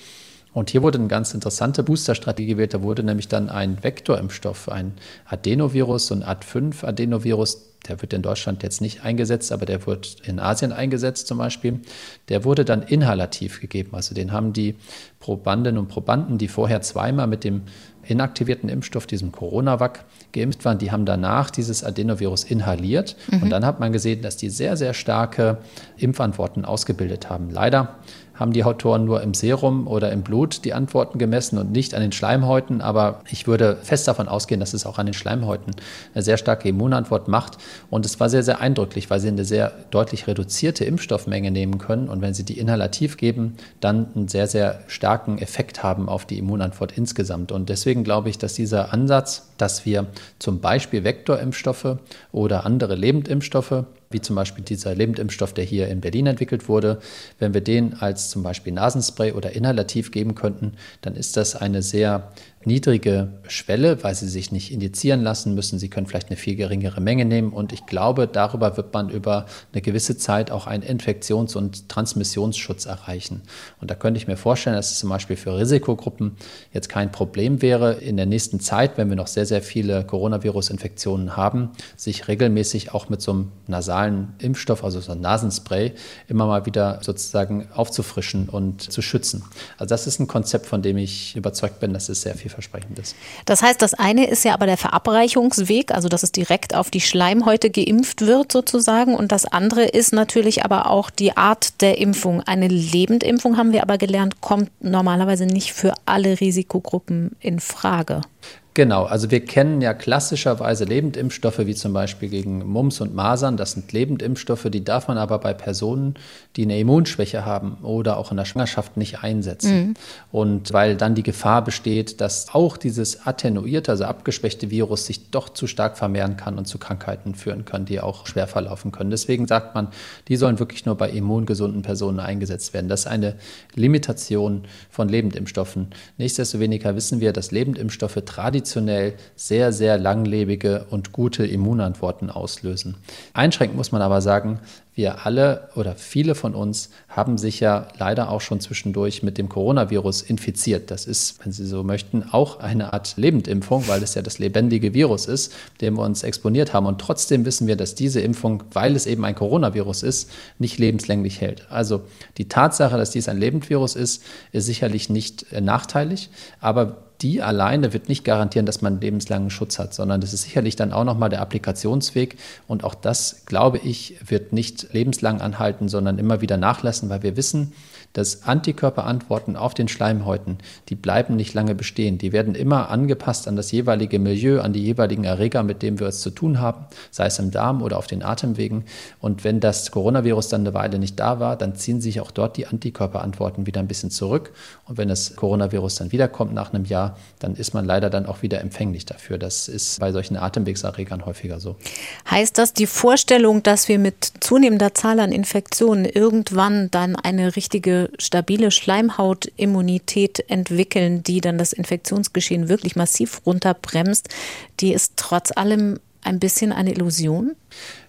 Und hier wurde eine ganz interessante Boosterstrategie gewählt. Da wurde nämlich dann ein Vektorimpfstoff, ein Adenovirus, so ein Ad5-Adenovirus, der wird in Deutschland jetzt nicht eingesetzt, aber der wird in Asien eingesetzt zum Beispiel. Der wurde dann inhalativ gegeben. Also den haben die Probandinnen und Probanden, die vorher zweimal mit dem inaktivierten Impfstoff, diesem Coronavac, geimpft waren, die haben danach dieses Adenovirus inhaliert. Mhm. Und dann hat man gesehen, dass die sehr, sehr starke Impfantworten ausgebildet haben. Leider haben die Autoren nur im Serum oder im Blut die Antworten gemessen und nicht an den Schleimhäuten. Aber ich würde fest davon ausgehen, dass es auch an den Schleimhäuten eine sehr starke Immunantwort macht. Und es war sehr, sehr eindrücklich, weil sie eine sehr deutlich reduzierte Impfstoffmenge nehmen können. Und wenn sie die inhalativ geben, dann einen sehr, sehr starken Effekt haben auf die Immunantwort insgesamt. Und deswegen glaube ich, dass dieser Ansatz, dass wir zum Beispiel Vektorimpfstoffe oder andere Lebendimpfstoffe wie zum Beispiel dieser Lebendimpfstoff, der hier in Berlin entwickelt wurde, wenn wir den als zum Beispiel Nasenspray oder inhalativ geben könnten, dann ist das eine sehr niedrige Schwelle, weil sie sich nicht indizieren lassen müssen. Sie können vielleicht eine viel geringere Menge nehmen. Und ich glaube, darüber wird man über eine gewisse Zeit auch einen Infektions- und Transmissionsschutz erreichen. Und da könnte ich mir vorstellen, dass es zum Beispiel für Risikogruppen jetzt kein Problem wäre, in der nächsten Zeit, wenn wir noch sehr, sehr viele Coronavirus-Infektionen haben, sich regelmäßig auch mit so einem nasalen Impfstoff, also so einem Nasenspray, immer mal wieder sozusagen aufzufrischen und zu schützen. Also das ist ein Konzept, von dem ich überzeugt bin, dass es sehr viel vielversprechend ist. Das heißt, das eine ist ja aber der Verabreichungsweg, also dass es direkt auf die Schleimhäute geimpft wird sozusagen. Und das andere ist natürlich aber auch die Art der Impfung. Eine Lebendimpfung haben wir aber gelernt, kommt normalerweise nicht für alle Risikogruppen in Frage. Genau, also wir kennen ja klassischerweise Lebendimpfstoffe wie zum Beispiel gegen Mumps und Masern. Das sind Lebendimpfstoffe, die darf man aber bei Personen, die eine Immunschwäche haben oder auch in der Schwangerschaft nicht einsetzen. Mhm. Und weil dann die Gefahr besteht, dass auch dieses attenuierte, also abgeschwächte Virus sich doch zu stark vermehren kann und zu Krankheiten führen kann, die auch schwer verlaufen können. Deswegen sagt man, die sollen wirklich nur bei immungesunden Personen eingesetzt werden. Das ist eine Limitation von Lebendimpfstoffen. Nichtsdestoweniger wissen wir, dass Lebendimpfstoffe traditionell traditionell sehr, sehr langlebige und gute Immunantworten auslösen. Einschränkend muss man aber sagen, wir alle oder viele von uns haben sich ja leider auch schon zwischendurch mit dem Coronavirus infiziert. Das ist, wenn Sie so möchten, auch eine Art Lebendimpfung, weil es ja das lebendige Virus ist, dem wir uns exponiert haben. Und trotzdem wissen wir, dass diese Impfung, weil es eben ein Coronavirus ist, nicht lebenslänglich hält. Also die Tatsache, dass dies ein Lebendvirus ist, ist sicherlich nicht nachteilig, aber die alleine wird nicht garantieren, dass man lebenslangen Schutz hat, sondern das ist sicherlich dann auch nochmal der Applikationsweg. Und auch das, glaube ich, wird nicht lebenslang anhalten, sondern immer wieder nachlassen, weil wir wissen, dass Antikörperantworten auf den Schleimhäuten, die bleiben nicht lange bestehen. Die werden immer angepasst an das jeweilige Milieu, an die jeweiligen Erreger, mit denen wir es zu tun haben, sei es im Darm oder auf den Atemwegen. Und wenn das Coronavirus dann eine Weile nicht da war, dann ziehen sich auch dort die Antikörperantworten wieder ein bisschen zurück. Und wenn das Coronavirus dann wiederkommt nach einem Jahr, dann ist man leider dann auch wieder empfänglich dafür. Das ist bei solchen Atemwegserregern häufiger so. Heißt das die Vorstellung, dass wir mit zunehmender Zahl an Infektionen irgendwann dann eine richtige stabile Schleimhautimmunität entwickeln, die dann das Infektionsgeschehen wirklich massiv runterbremst, die ist trotz allem ein bisschen eine Illusion?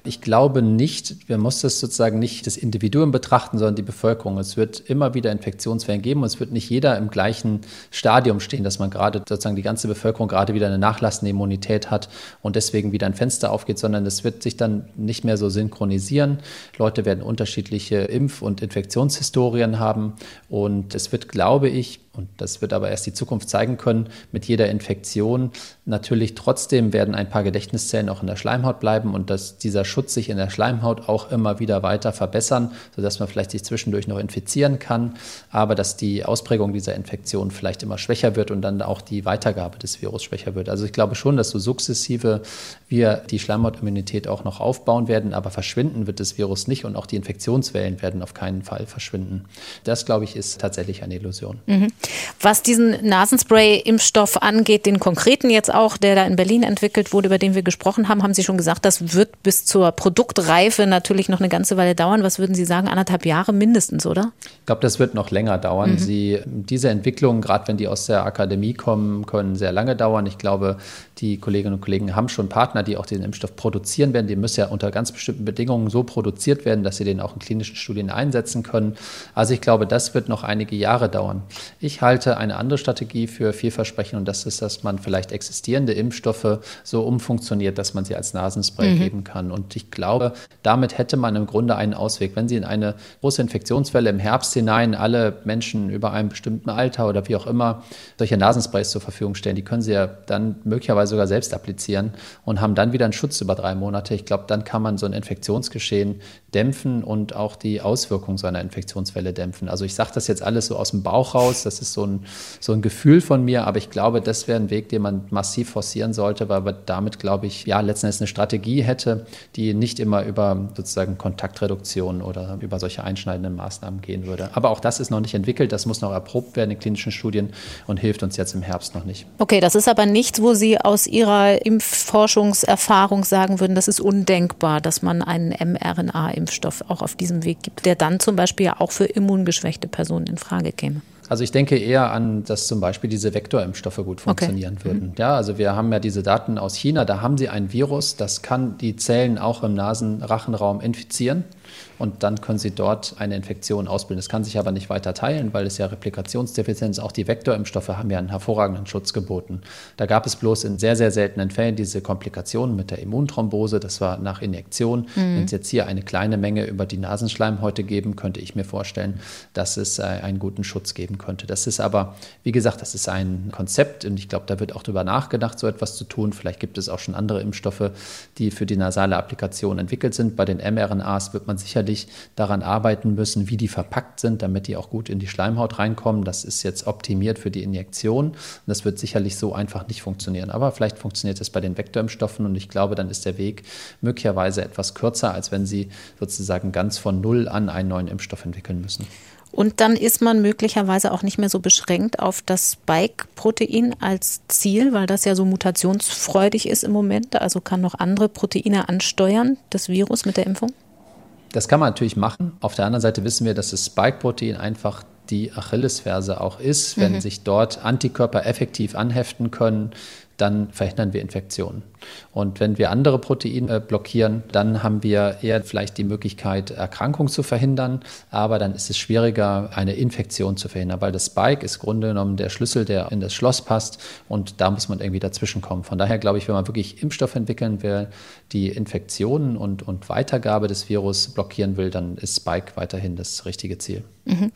Ich glaube nicht, wir muss das sozusagen nicht das Individuum betrachten, sondern die Bevölkerung. Es wird immer wieder Infektionswellen geben und es wird nicht jeder im gleichen Stadium stehen, dass man gerade sozusagen die ganze Bevölkerung gerade wieder eine nachlassende Immunität hat und deswegen wieder ein Fenster aufgeht, sondern es wird sich dann nicht mehr so synchronisieren. Leute werden unterschiedliche Impf- und Infektionshistorien haben und es wird, glaube ich, und das wird aber erst die Zukunft zeigen können, mit jeder Infektion natürlich trotzdem werden ein paar Gedächtniszellen auch in der Schleimhaut bleiben und dass dieser Schutz sich in der Schleimhaut auch immer wieder weiter verbessern, sodass man vielleicht sich zwischendurch noch infizieren kann, aber dass die Ausprägung dieser Infektion vielleicht immer schwächer wird und dann auch die Weitergabe des Virus schwächer wird. Also ich glaube schon, dass so sukzessive wir die Schleimhautimmunität auch noch aufbauen werden, aber verschwinden wird das Virus nicht und auch die Infektionswellen werden auf keinen Fall verschwinden. Das, glaube ich, ist tatsächlich eine Illusion. Mhm. Was diesen Nasenspray-Impfstoff angeht, den konkreten jetzt auch, der da in Berlin entwickelt wurde, über den wir gesprochen haben, haben Sie schon gesagt, das wird bis zur zur Produktreife natürlich noch eine ganze Weile dauern. Was würden Sie sagen? Anderthalb Jahre mindestens, oder? Ich glaube, das wird noch länger dauern. Mhm. Sie, diese Entwicklungen, gerade wenn die aus der Akademie kommen, können sehr lange dauern. Ich glaube, die Kolleginnen und Kollegen haben schon Partner, die auch den Impfstoff produzieren werden. Die müssen ja unter ganz bestimmten Bedingungen so produziert werden, dass sie den auch in klinischen Studien einsetzen können. Also ich glaube, das wird noch einige Jahre dauern. Ich halte eine andere Strategie für vielversprechend und das ist, dass man vielleicht existierende Impfstoffe so umfunktioniert, dass man sie als Nasenspray mhm. geben kann. Und ich glaube, damit hätte man im Grunde einen Ausweg. Wenn Sie in eine große Infektionswelle im Herbst hinein alle Menschen über einem bestimmten Alter oder wie auch immer solche Nasensprays zur Verfügung stellen, die können Sie ja dann möglicherweise sogar selbst applizieren und haben dann wieder einen Schutz über drei Monate. Ich glaube, dann kann man so ein Infektionsgeschehen dämpfen und auch die Auswirkungen so einer Infektionswelle dämpfen. Also ich sage das jetzt alles so aus dem Bauch raus, das ist so ein, so ein Gefühl von mir, aber ich glaube, das wäre ein Weg, den man massiv forcieren sollte, weil man damit, glaube ich, ja, letzten Endes eine Strategie hätte, die nicht immer über sozusagen Kontaktreduktion oder über solche einschneidenden Maßnahmen gehen würde. Aber auch das ist noch nicht entwickelt, das muss noch erprobt werden in klinischen Studien und hilft uns jetzt im Herbst noch nicht. Okay, das ist aber nichts, wo Sie aus Ihrer Impfforschungserfahrung sagen würden, das ist undenkbar, dass man einen mRNA-Impfstoff auch auf diesem Weg gibt, der dann zum Beispiel auch für immungeschwächte Personen in Frage käme. Also ich denke eher an, dass zum Beispiel diese Vektorimpfstoffe gut funktionieren okay. würden. Mhm. Ja, also wir haben ja diese Daten aus China, da haben sie ein Virus, das kann die Zellen auch im Nasenrachenraum infizieren und dann können sie dort eine Infektion ausbilden. Das kann sich aber nicht weiter teilen, weil es ja Replikationsdefizienz, auch die Vektorimpfstoffe haben ja einen hervorragenden Schutz geboten. Da gab es bloß in sehr, sehr seltenen Fällen diese Komplikationen mit der Immunthrombose, das war nach Injektion. Mhm. Wenn es jetzt hier eine kleine Menge über die Nasenschleimhäute geben, könnte ich mir vorstellen, dass es äh, einen guten Schutz geben könnte. Das ist aber, wie gesagt, das ist ein Konzept und ich glaube, da wird auch darüber nachgedacht, so etwas zu tun. Vielleicht gibt es auch schon andere Impfstoffe, die für die nasale Applikation entwickelt sind. Bei den mRNAs wird man sicherlich sicherlich daran arbeiten müssen, wie die verpackt sind, damit die auch gut in die Schleimhaut reinkommen. Das ist jetzt optimiert für die Injektion. Das wird sicherlich so einfach nicht funktionieren. Aber vielleicht funktioniert es bei den Vektorimpfstoffen und ich glaube, dann ist der Weg möglicherweise etwas kürzer, als wenn Sie sozusagen ganz von Null an einen neuen Impfstoff entwickeln müssen. Und dann ist man möglicherweise auch nicht mehr so beschränkt auf das Spike-Protein als Ziel, weil das ja so mutationsfreudig ist im Moment. Also kann noch andere Proteine ansteuern, das Virus mit der Impfung? Das kann man natürlich machen. Auf der anderen Seite wissen wir, dass das Spike-Protein einfach die Achillesferse auch ist. Wenn mhm. sich dort Antikörper effektiv anheften können, dann verhindern wir Infektionen. Und wenn wir andere Proteine blockieren, dann haben wir eher vielleicht die Möglichkeit, Erkrankung zu verhindern, aber dann ist es schwieriger, eine Infektion zu verhindern, weil das Spike ist im Grunde genommen der Schlüssel, der in das Schloss passt und da muss man irgendwie dazwischen kommen. Von daher glaube ich, wenn man wirklich Impfstoff entwickeln will, die Infektionen und, und Weitergabe des Virus blockieren will, dann ist Spike weiterhin das richtige Ziel. Mhm.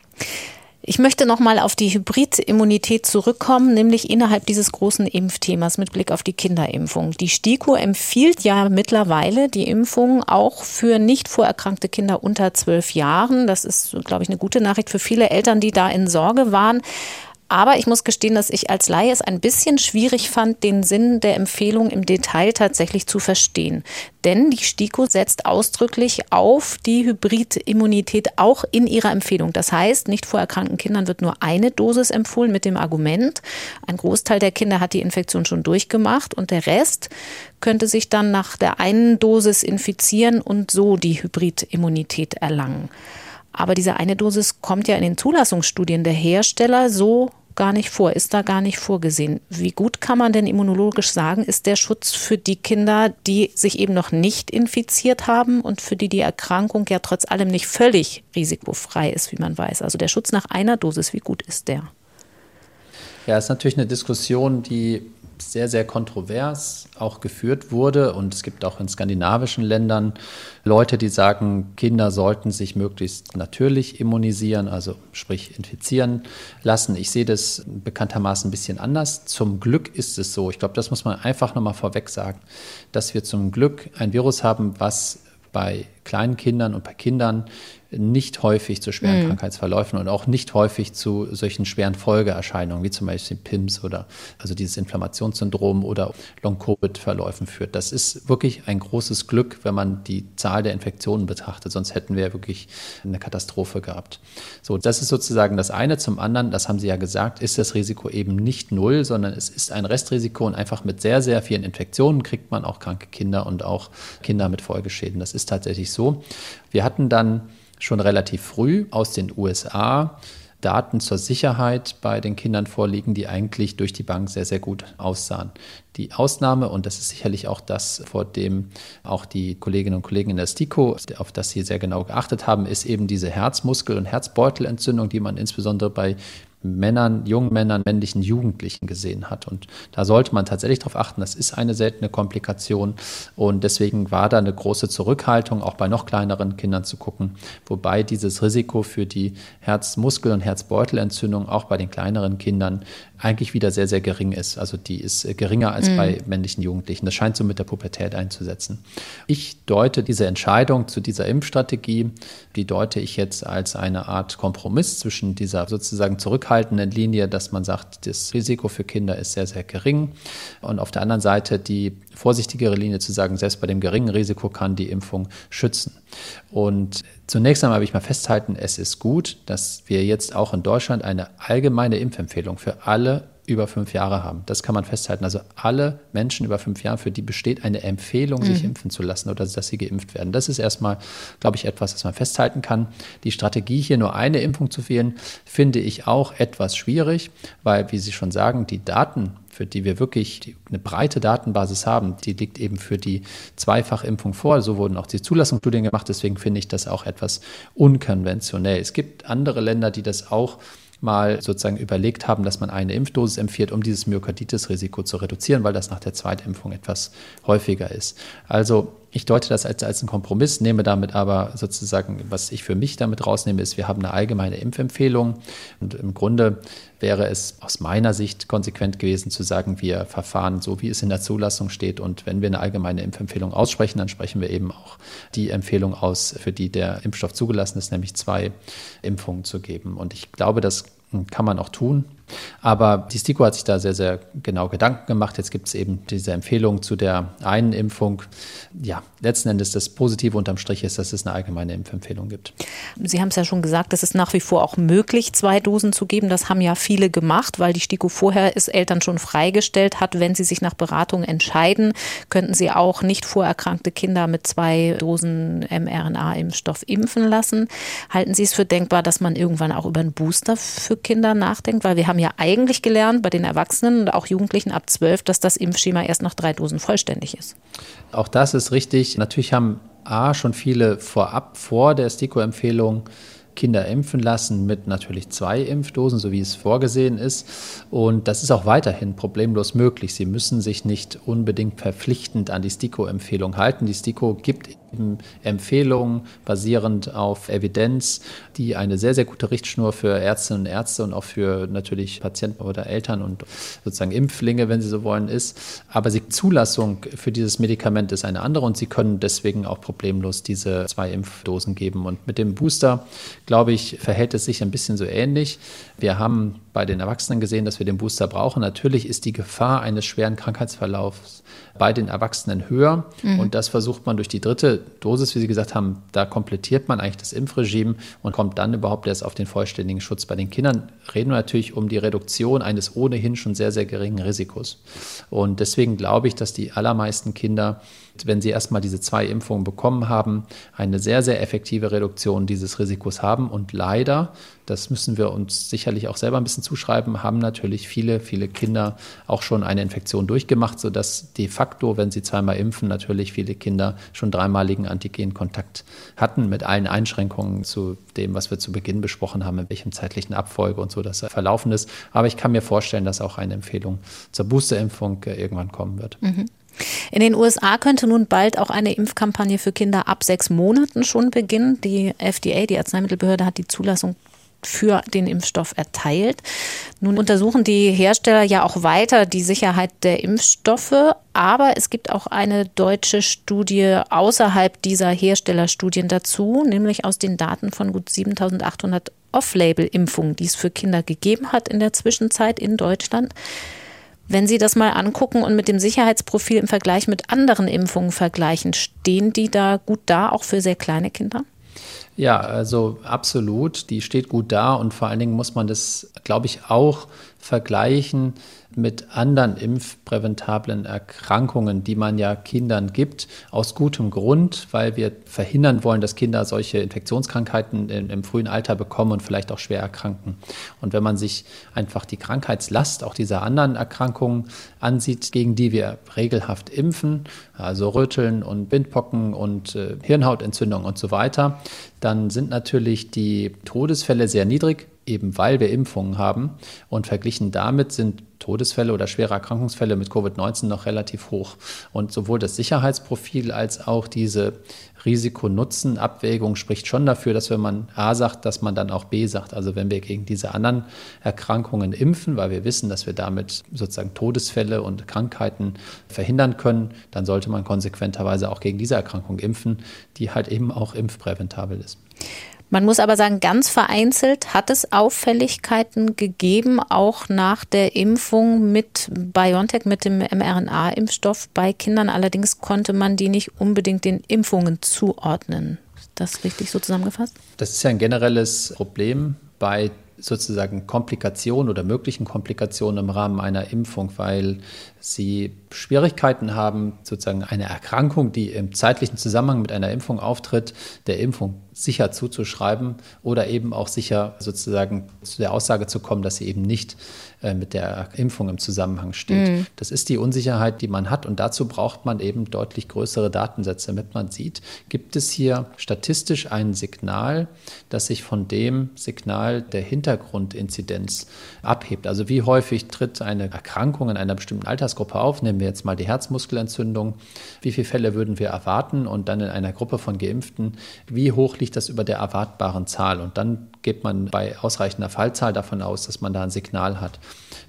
Ich möchte nochmal auf die Hybridimmunität zurückkommen, nämlich innerhalb dieses großen Impfthemas mit Blick auf die Kinderimpfung. Die STIKO empfiehlt ja mittlerweile die Impfung auch für nicht vorerkrankte Kinder unter zwölf Jahren. Das ist, glaube ich, eine gute Nachricht für viele Eltern, die da in Sorge waren. Aber ich muss gestehen, dass ich als Laie es ein bisschen schwierig fand, den Sinn der Empfehlung im Detail tatsächlich zu verstehen. Denn die STIKO setzt ausdrücklich auf die Hybridimmunität auch in ihrer Empfehlung. Das heißt, nicht vor erkrankten Kindern wird nur eine Dosis empfohlen mit dem Argument, ein Großteil der Kinder hat die Infektion schon durchgemacht und der Rest könnte sich dann nach der einen Dosis infizieren und so die Hybridimmunität erlangen. Aber diese eine Dosis kommt ja in den Zulassungsstudien der Hersteller so gar nicht vor, ist da gar nicht vorgesehen. Wie gut kann man denn immunologisch sagen, ist der Schutz für die Kinder, die sich eben noch nicht infiziert haben und für die die Erkrankung ja trotz allem nicht völlig risikofrei ist, wie man weiß? Also der Schutz nach einer Dosis, wie gut ist der? Ja, ist natürlich eine Diskussion, die sehr, sehr kontrovers auch geführt wurde. Und es gibt auch in skandinavischen Ländern Leute, die sagen, Kinder sollten sich möglichst natürlich immunisieren, also sprich infizieren lassen. Ich sehe das bekanntermaßen ein bisschen anders. Zum Glück ist es so, ich glaube, das muss man einfach nochmal vorweg sagen, dass wir zum Glück ein Virus haben, was bei kleinen Kindern und bei Kindern nicht häufig zu schweren mhm. Krankheitsverläufen und auch nicht häufig zu solchen schweren Folgeerscheinungen, wie zum Beispiel PIMS oder also dieses Inflammationssyndrom oder Long-Covid-Verläufen führt. Das ist wirklich ein großes Glück, wenn man die Zahl der Infektionen betrachtet. Sonst hätten wir wirklich eine Katastrophe gehabt. So, das ist sozusagen das eine. Zum anderen, das haben Sie ja gesagt, ist das Risiko eben nicht null, sondern es ist ein Restrisiko und einfach mit sehr, sehr vielen Infektionen kriegt man auch kranke Kinder und auch Kinder mit Folgeschäden. Das ist tatsächlich so. Wir hatten dann schon relativ früh aus den USA Daten zur Sicherheit bei den Kindern vorliegen, die eigentlich durch die Bank sehr, sehr gut aussahen. Die Ausnahme, und das ist sicherlich auch das, vor dem auch die Kolleginnen und Kollegen in der STIKO, auf das sie sehr genau geachtet haben, ist eben diese Herzmuskel- und Herzbeutelentzündung, die man insbesondere bei Männern, jungen Männern, männlichen Jugendlichen gesehen hat. Und da sollte man tatsächlich darauf achten, das ist eine seltene Komplikation. Und deswegen war da eine große Zurückhaltung, auch bei noch kleineren Kindern zu gucken. Wobei dieses Risiko für die Herzmuskel- und Herzbeutelentzündung auch bei den kleineren Kindern eigentlich wieder sehr, sehr gering ist. Also die ist geringer als mhm. bei männlichen Jugendlichen. Das scheint so mit der Pubertät einzusetzen. Ich deute diese Entscheidung zu dieser Impfstrategie, die deute ich jetzt als eine Art Kompromiss zwischen dieser sozusagen zurückhaltenden Linie, dass man sagt, das Risiko für Kinder ist sehr, sehr gering. Und auf der anderen Seite die vorsichtigere Linie zu sagen, selbst bei dem geringen Risiko kann die Impfung schützen. Und zunächst einmal habe ich mal festhalten, es ist gut, dass wir jetzt auch in Deutschland eine allgemeine Impfempfehlung für alle über fünf Jahre haben. Das kann man festhalten. Also alle Menschen über fünf Jahre, für die besteht eine Empfehlung, sich mhm. impfen zu lassen oder dass sie geimpft werden. Das ist erstmal, glaube ich, etwas, das man festhalten kann. Die Strategie, hier nur eine Impfung zu wählen, finde ich auch etwas schwierig, weil, wie Sie schon sagen, die Daten für die wir wirklich eine breite Datenbasis haben, die liegt eben für die Zweifachimpfung vor. So wurden auch die Zulassungsstudien gemacht. Deswegen finde ich das auch etwas unkonventionell. Es gibt andere Länder, die das auch mal sozusagen überlegt haben, dass man eine Impfdosis empfiehlt, um dieses Myokarditis-Risiko zu reduzieren, weil das nach der Zweitimpfung etwas häufiger ist. Also ich deute das als, als einen Kompromiss, nehme damit aber sozusagen, was ich für mich damit rausnehme, ist, wir haben eine allgemeine Impfempfehlung. Und im Grunde wäre es aus meiner Sicht konsequent gewesen zu sagen, wir verfahren so, wie es in der Zulassung steht. Und wenn wir eine allgemeine Impfempfehlung aussprechen, dann sprechen wir eben auch die Empfehlung aus, für die der Impfstoff zugelassen ist, nämlich zwei Impfungen zu geben. Und ich glaube, das kann man auch tun. Aber die STIKO hat sich da sehr, sehr genau Gedanken gemacht. Jetzt gibt es eben diese Empfehlung zu der einen Impfung. Ja, letzten Endes das Positive unterm Strich ist, dass es eine allgemeine Impfempfehlung gibt. Sie haben es ja schon gesagt, es ist nach wie vor auch möglich, zwei Dosen zu geben. Das haben ja viele gemacht, weil die STIKO vorher es Eltern schon freigestellt hat. Wenn sie sich nach Beratung entscheiden, könnten sie auch nicht vorerkrankte Kinder mit zwei Dosen mRNA-Impfstoff impfen lassen. Halten Sie es für denkbar, dass man irgendwann auch über einen Booster für Kinder nachdenkt? Weil wir haben ja eigentlich gelernt bei den Erwachsenen und auch Jugendlichen ab 12, dass das Impfschema erst nach drei Dosen vollständig ist. Auch das ist richtig. Natürlich haben A schon viele vorab vor der STIKO-Empfehlung Kinder impfen lassen mit natürlich zwei Impfdosen, so wie es vorgesehen ist. Und das ist auch weiterhin problemlos möglich. Sie müssen sich nicht unbedingt verpflichtend an die STIKO-Empfehlung halten. Die STIKO gibt Empfehlungen basierend auf Evidenz, die eine sehr, sehr gute Richtschnur für Ärztinnen und Ärzte und auch für natürlich Patienten oder Eltern und sozusagen Impflinge, wenn sie so wollen, ist. Aber die Zulassung für dieses Medikament ist eine andere und sie können deswegen auch problemlos diese zwei Impfdosen geben. Und mit dem Booster, glaube ich, verhält es sich ein bisschen so ähnlich. Wir haben bei den Erwachsenen gesehen, dass wir den Booster brauchen. Natürlich ist die Gefahr eines schweren Krankheitsverlaufs bei den Erwachsenen höher. Mhm. Und das versucht man durch die dritte Dosis, wie Sie gesagt haben, da komplettiert man eigentlich das Impfregime und kommt dann überhaupt erst auf den vollständigen Schutz. Bei den Kindern reden wir natürlich um die Reduktion eines ohnehin schon sehr, sehr geringen Risikos. Und deswegen glaube ich, dass die allermeisten Kinder wenn sie erstmal diese zwei Impfungen bekommen haben, eine sehr, sehr effektive Reduktion dieses Risikos haben. Und leider, das müssen wir uns sicherlich auch selber ein bisschen zuschreiben, haben natürlich viele, viele Kinder auch schon eine Infektion durchgemacht, sodass de facto, wenn sie zweimal impfen, natürlich viele Kinder schon dreimaligen Antigenkontakt hatten, mit allen Einschränkungen zu dem, was wir zu Beginn besprochen haben, in welchem zeitlichen Abfolge und so das verlaufen ist. Aber ich kann mir vorstellen, dass auch eine Empfehlung zur Boosterimpfung äh, irgendwann kommen wird. Mhm. In den USA könnte nun bald auch eine Impfkampagne für Kinder ab sechs Monaten schon beginnen. Die FDA, die Arzneimittelbehörde, hat die Zulassung für den Impfstoff erteilt. Nun untersuchen die Hersteller ja auch weiter die Sicherheit der Impfstoffe, aber es gibt auch eine deutsche Studie außerhalb dieser Herstellerstudien dazu, nämlich aus den Daten von gut 7800 Off-Label-Impfungen, die es für Kinder gegeben hat in der Zwischenzeit in Deutschland. Wenn Sie das mal angucken und mit dem Sicherheitsprofil im Vergleich mit anderen Impfungen vergleichen, stehen die da gut da, auch für sehr kleine Kinder? Ja, also absolut. Die steht gut da und vor allen Dingen muss man das, glaube ich, auch vergleichen mit anderen impfpräventablen Erkrankungen, die man ja Kindern gibt, aus gutem Grund, weil wir verhindern wollen, dass Kinder solche Infektionskrankheiten im, frühen Alter bekommen und vielleicht auch schwer erkranken. Und wenn man sich einfach die Krankheitslast auch dieser anderen Erkrankungen ansieht, gegen die wir regelhaft impfen, also Röteln und Bindpocken und äh, Hirnhautentzündung und so weiter, dann sind natürlich die Todesfälle sehr niedrig eben weil wir Impfungen haben. Und verglichen damit sind Todesfälle oder schwere Erkrankungsfälle mit Covid-19 noch relativ hoch. Und sowohl das Sicherheitsprofil als auch diese Risiko-Nutzen-Abwägung spricht schon dafür, dass wenn man A sagt, dass man dann auch B sagt. Also wenn wir gegen diese anderen Erkrankungen impfen, weil wir wissen, dass wir damit sozusagen Todesfälle und Krankheiten verhindern können, dann sollte man konsequenterweise auch gegen diese Erkrankung impfen, die halt eben auch impfpräventabel ist. Man muss aber sagen, ganz vereinzelt hat es Auffälligkeiten gegeben, auch nach der Impfung mit BioNTech, mit dem mRNA-Impfstoff bei Kindern. Allerdings konnte man die nicht unbedingt den Impfungen zuordnen. Ist das richtig so zusammengefasst? Das ist ja ein generelles Problem bei sozusagen Komplikationen oder möglichen Komplikationen im Rahmen einer Impfung, weil sie Schwierigkeiten haben, sozusagen eine Erkrankung, die im zeitlichen Zusammenhang mit einer Impfung auftritt, der Impfung sicher zuzuschreiben oder eben auch sicher sozusagen zu der Aussage zu kommen, dass sie eben nicht äh, mit der Impfung im Zusammenhang steht. Mhm. Das ist die Unsicherheit, die man hat und dazu braucht man eben deutlich größere Datensätze, damit man sieht, gibt es hier statistisch ein Signal, das sich von dem Signal der Hintergrundinzidenz abhebt. Also wie häufig tritt eine Erkrankung in einer bestimmten Altersgruppe auf, nehmen wir jetzt mal die Herzmuskelentzündung, wie viele Fälle würden wir erwarten und dann in einer Gruppe von Geimpften, wie hoch liegt das über der erwartbaren Zahl? Und dann geht man bei ausreichender Fallzahl davon aus, dass man da ein Signal hat.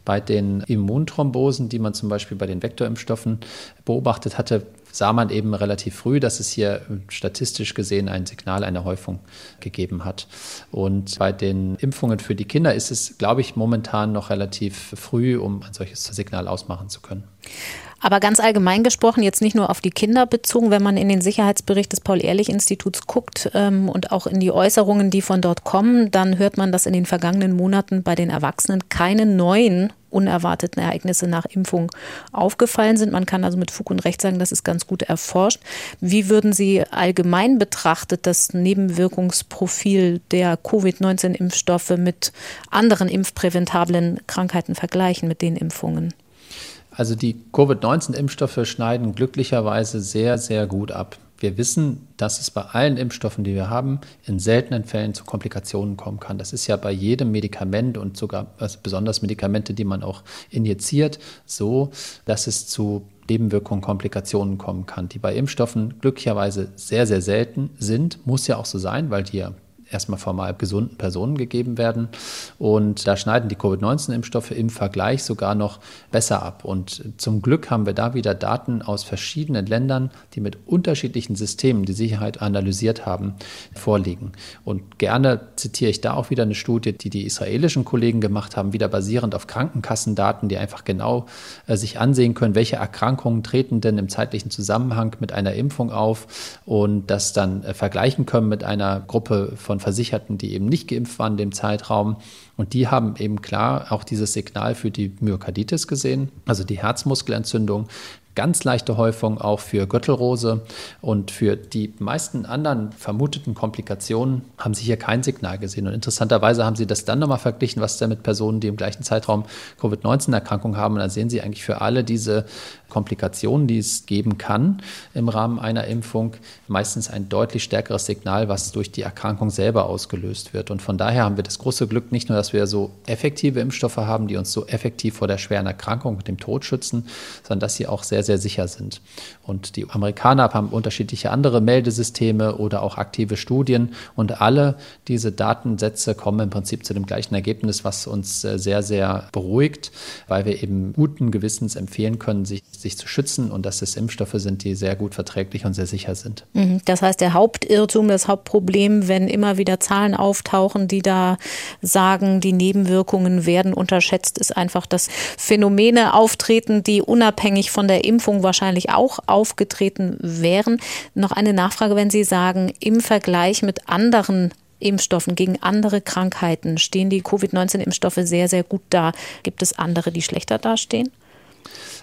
Bei den Immunthrombosen, die man zum Beispiel bei den Vektorimpfstoffen beobachtet hatte, sah man eben relativ früh, dass es hier statistisch gesehen ein Signal einer Häufung gegeben hat. Und bei den Impfungen für die Kinder ist es, glaube ich, momentan noch relativ früh, um ein solches Signal ausmachen zu können. Aber ganz allgemein gesprochen, jetzt nicht nur auf die Kinder bezogen, wenn man in den Sicherheitsbericht des Paul-Ehrlich-Instituts guckt ähm, und auch in die Äußerungen, die von dort kommen, dann hört man, dass in den vergangenen Monaten bei den Erwachsenen keine neuen unerwarteten Ereignisse nach Impfung aufgefallen sind. Man kann also mit Fug und Recht sagen, das ist ganz gut erforscht. Wie würden Sie allgemein betrachtet das Nebenwirkungsprofil der Covid-19-Impfstoffe mit anderen impfpräventablen Krankheiten vergleichen, mit den Impfungen? Also die Covid-19-Impfstoffe schneiden glücklicherweise sehr, sehr gut ab. Wir wissen, dass es bei allen Impfstoffen, die wir haben, in seltenen Fällen zu Komplikationen kommen kann. Das ist ja bei jedem Medikament und sogar also besonders Medikamente, die man auch injiziert, so, dass es zu Nebenwirkungen, Komplikationen kommen kann, die bei Impfstoffen glücklicherweise sehr, sehr selten sind. Muss ja auch so sein, weil die ja erstmal formal gesunden Personen gegeben werden. Und da schneiden die Covid-19-Impfstoffe im Vergleich sogar noch besser ab. Und zum Glück haben wir da wieder Daten aus verschiedenen Ländern, die mit unterschiedlichen Systemen die Sicherheit analysiert haben, vorliegen. Und gerne zitiere ich da auch wieder eine Studie, die die israelischen Kollegen gemacht haben, wieder basierend auf Krankenkassendaten, die einfach genau äh, sich ansehen können, welche Erkrankungen treten denn im zeitlichen Zusammenhang mit einer Impfung auf und das dann äh, vergleichen können mit einer Gruppe von Versicherten, die eben nicht geimpft waren in dem Zeitraum. Und die haben eben klar auch dieses Signal für die Myokarditis gesehen, also die Herzmuskelentzündung, ganz leichte Häufung auch für Gürtelrose und für die meisten anderen vermuteten Komplikationen haben sie hier kein Signal gesehen. Und interessanterweise haben sie das dann nochmal verglichen, was da mit Personen, die im gleichen Zeitraum Covid-19-Erkrankung haben. Und da sehen sie eigentlich für alle diese Komplikationen, die es geben kann im Rahmen einer Impfung, meistens ein deutlich stärkeres Signal, was durch die Erkrankung selber ausgelöst wird. Und von daher haben wir das große Glück nicht nur, dass wir so effektive Impfstoffe haben, die uns so effektiv vor der schweren Erkrankung und dem Tod schützen, sondern dass sie auch sehr sehr, sicher sind. Und die Amerikaner haben unterschiedliche andere Meldesysteme oder auch aktive Studien und alle diese Datensätze kommen im Prinzip zu dem gleichen Ergebnis, was uns äh, sehr, sehr beruhigt, weil wir eben guten Gewissens empfehlen können, sich, sich zu schützen und dass es Impfstoffe sind, die sehr gut verträglich und sehr sicher sind. Mhm. Das heißt, der Hauptirrtum, das Hauptproblem, wenn immer wieder Zahlen auftauchen, die da sagen, die Nebenwirkungen werden unterschätzt, ist einfach, dass Phänomene auftreten, die unabhängig von der Impfung wahrscheinlich auch aufgetreten wären. Noch eine Nachfrage, wenn Sie sagen, im Vergleich mit anderen Impfstoffen gegen andere Krankheiten stehen die Covid-19-Impfstoffe sehr, sehr gut da. Gibt es andere, die schlechter dastehen?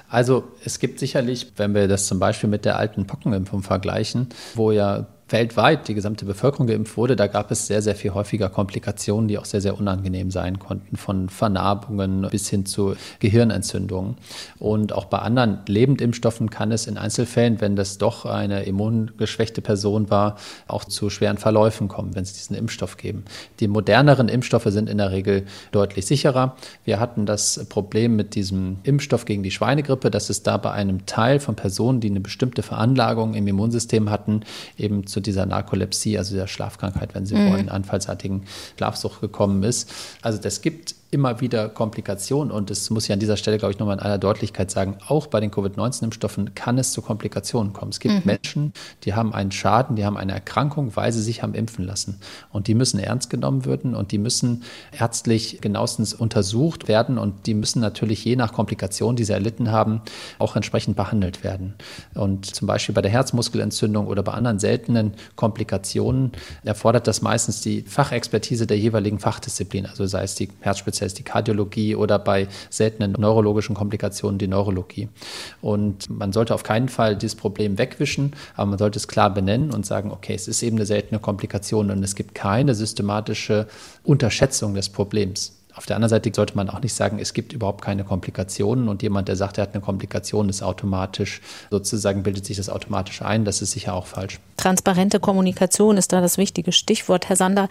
Also es gibt sicherlich, wenn wir das zum Beispiel mit der alten Pockenimpfung vergleichen, wo ja weltweit die gesamte Bevölkerung geimpft wurde, da gab es sehr, sehr viel häufiger Komplikationen, die auch sehr, sehr unangenehm sein konnten, von Vernarbungen bis hin zu Gehirnentzündungen. Und auch bei anderen Lebendimpfstoffen kann es in Einzelfällen, wenn das doch eine immungeschwächte Person war, auch zu schweren Verläufen kommen, wenn es diesen Impfstoff geben. Die moderneren Impfstoffe sind in der Regel deutlich sicherer. Wir hatten das Problem mit diesem Impfstoff gegen die Schweinegrippe, dass es da bei einem Teil von Personen, die eine bestimmte Veranlagung im Immunsystem hatten, eben zu dieser Narkolepsie, also dieser Schlafkrankheit, wenn sie mhm. wollen, anfallsartigen Schlafsucht gekommen ist. Also das gibt immer wieder Komplikationen und das muss ich an dieser Stelle, glaube ich, nochmal in aller Deutlichkeit sagen, auch bei den Covid-19-Impfstoffen kann es zu Komplikationen kommen. Es gibt mhm. Menschen, die haben einen Schaden, die haben eine Erkrankung, weil sie sich haben impfen lassen. Und die müssen ernst genommen werden und die müssen ärztlich genauestens untersucht werden und die müssen natürlich je nach Komplikation, die sie erlitten haben, auch entsprechend behandelt werden. Und zum Beispiel bei der Herzmuskelentzündung oder bei anderen seltenen Komplikationen erfordert das meistens die Fachexpertise der jeweiligen Fachdisziplin, also sei es die Herzspezialität heißt die Kardiologie oder bei seltenen neurologischen Komplikationen die Neurologie. Und man sollte auf keinen Fall dieses Problem wegwischen, aber man sollte es klar benennen und sagen, okay, es ist eben eine seltene Komplikation und es gibt keine systematische Unterschätzung des Problems. Auf der anderen Seite sollte man auch nicht sagen, es gibt überhaupt keine Komplikationen und jemand, der sagt, er hat eine Komplikation, ist automatisch, sozusagen bildet sich das automatisch ein. Das ist sicher auch falsch. Transparente Kommunikation ist da das wichtige Stichwort, Herr Sander.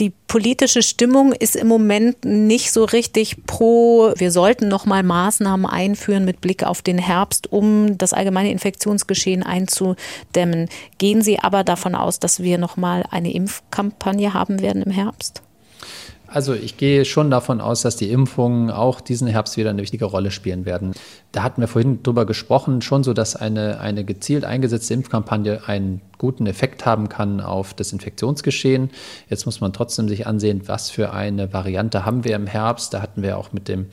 Die politische Stimmung ist im Moment nicht so richtig pro, wir sollten noch mal Maßnahmen einführen mit Blick auf den Herbst, um das allgemeine Infektionsgeschehen einzudämmen. Gehen Sie aber davon aus, dass wir noch mal eine Impfkampagne haben werden im Herbst? Also ich gehe schon davon aus, dass die Impfungen auch diesen Herbst wieder eine wichtige Rolle spielen werden. Da hatten wir vorhin drüber gesprochen, schon so, dass eine, eine gezielt eingesetzte Impfkampagne einen guten Effekt haben kann auf das Infektionsgeschehen. Jetzt muss man trotzdem sich ansehen, was für eine Variante haben wir im Herbst. Da hatten wir auch mit dem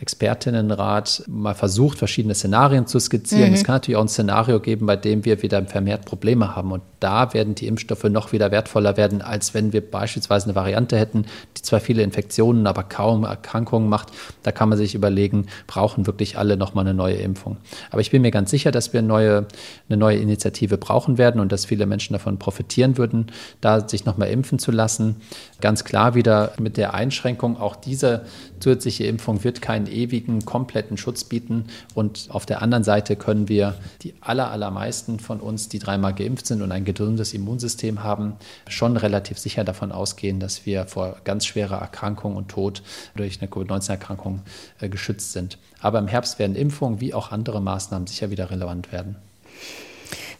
Expertinnenrat mal versucht, verschiedene Szenarien zu skizzieren. Mhm. Es kann natürlich auch ein Szenario geben, bei dem wir wieder vermehrt Probleme haben. Und da werden die Impfstoffe noch wieder wertvoller werden, als wenn wir beispielsweise eine Variante hätten, die zwar viele Infektionen, aber kaum Erkrankungen macht. Da kann man sich überlegen, brauchen wirklich alle nochmal eine neue Impfung. Aber ich bin mir ganz sicher, dass wir eine neue, eine neue Initiative brauchen werden und dass viele Menschen davon profitieren würden, da sich nochmal impfen zu lassen. Ganz klar wieder mit der Einschränkung, auch diese zusätzliche Impfung wird keinen ewigen, kompletten Schutz bieten. Und auf der anderen Seite können wir die aller, allermeisten von uns, die dreimal geimpft sind und ein gesundes Immunsystem haben, schon relativ sicher davon ausgehen, dass wir vor ganz schwerer Erkrankung und Tod durch eine Covid-19-Erkrankung äh, geschützt sind. Aber im Herbst werden Impfungen wie auch andere Maßnahmen sicher wieder relevant werden.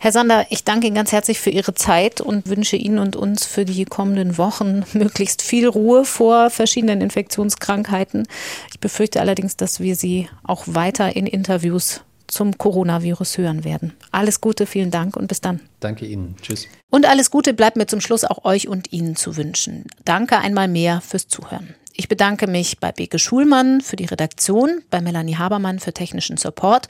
Herr Sander, ich danke Ihnen ganz herzlich für Ihre Zeit und wünsche Ihnen und uns für die kommenden Wochen <laughs> möglichst viel Ruhe vor verschiedenen Infektionskrankheiten. Ich befürchte allerdings, dass wir Sie auch weiter in Interviews zum Coronavirus hören werden. Alles Gute, vielen Dank und bis dann. Danke Ihnen. Tschüss. Und alles Gute bleibt mir zum Schluss auch euch und Ihnen zu wünschen. Danke einmal mehr fürs Zuhören. Ich bedanke mich bei Beke Schulmann für die Redaktion, bei Melanie Habermann für technischen Support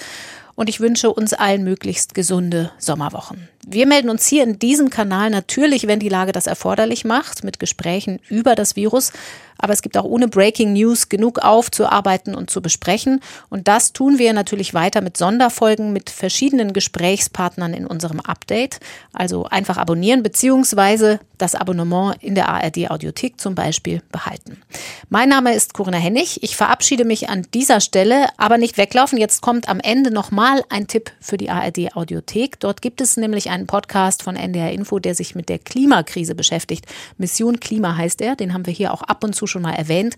und ich wünsche uns allen möglichst gesunde Sommerwochen. Wir melden uns hier in diesem Kanal natürlich, wenn die Lage das erforderlich macht, mit Gesprächen über das Virus. Aber es gibt auch ohne Breaking News genug aufzuarbeiten und zu besprechen. Und das tun wir natürlich weiter mit Sonderfolgen mit verschiedenen Gesprächspartnern in unserem Update. Also einfach abonnieren beziehungsweise das Abonnement in der ARD Audiothek zum Beispiel behalten. Mein Name ist Corinna Hennig. Ich verabschiede mich an dieser Stelle, aber nicht weglaufen. Jetzt kommt am Ende nochmal Mal ein Tipp für die ARD Audiothek. Dort gibt es nämlich einen Podcast von NDR Info, der sich mit der Klimakrise beschäftigt. Mission Klima heißt er, den haben wir hier auch ab und zu schon mal erwähnt.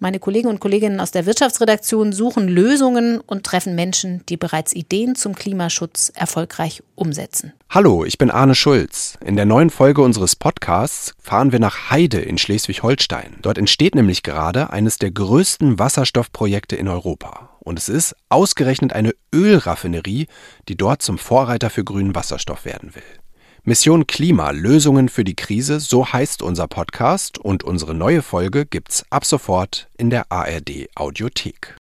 Meine Kollegen und Kolleginnen aus der Wirtschaftsredaktion suchen Lösungen und treffen Menschen, die bereits Ideen zum Klimaschutz erfolgreich umsetzen. Hallo, ich bin Arne Schulz. In der neuen Folge unseres Podcasts fahren wir nach Heide in Schleswig-Holstein. Dort entsteht nämlich gerade eines der größten Wasserstoffprojekte in Europa. Und es ist ausgerechnet eine Ölraffinerie, die dort zum Vorreiter für grünen Wasserstoff werden will. Mission Klima Lösungen für die Krise, so heißt unser Podcast und unsere neue Folge gibt's ab sofort in der ARD Audiothek.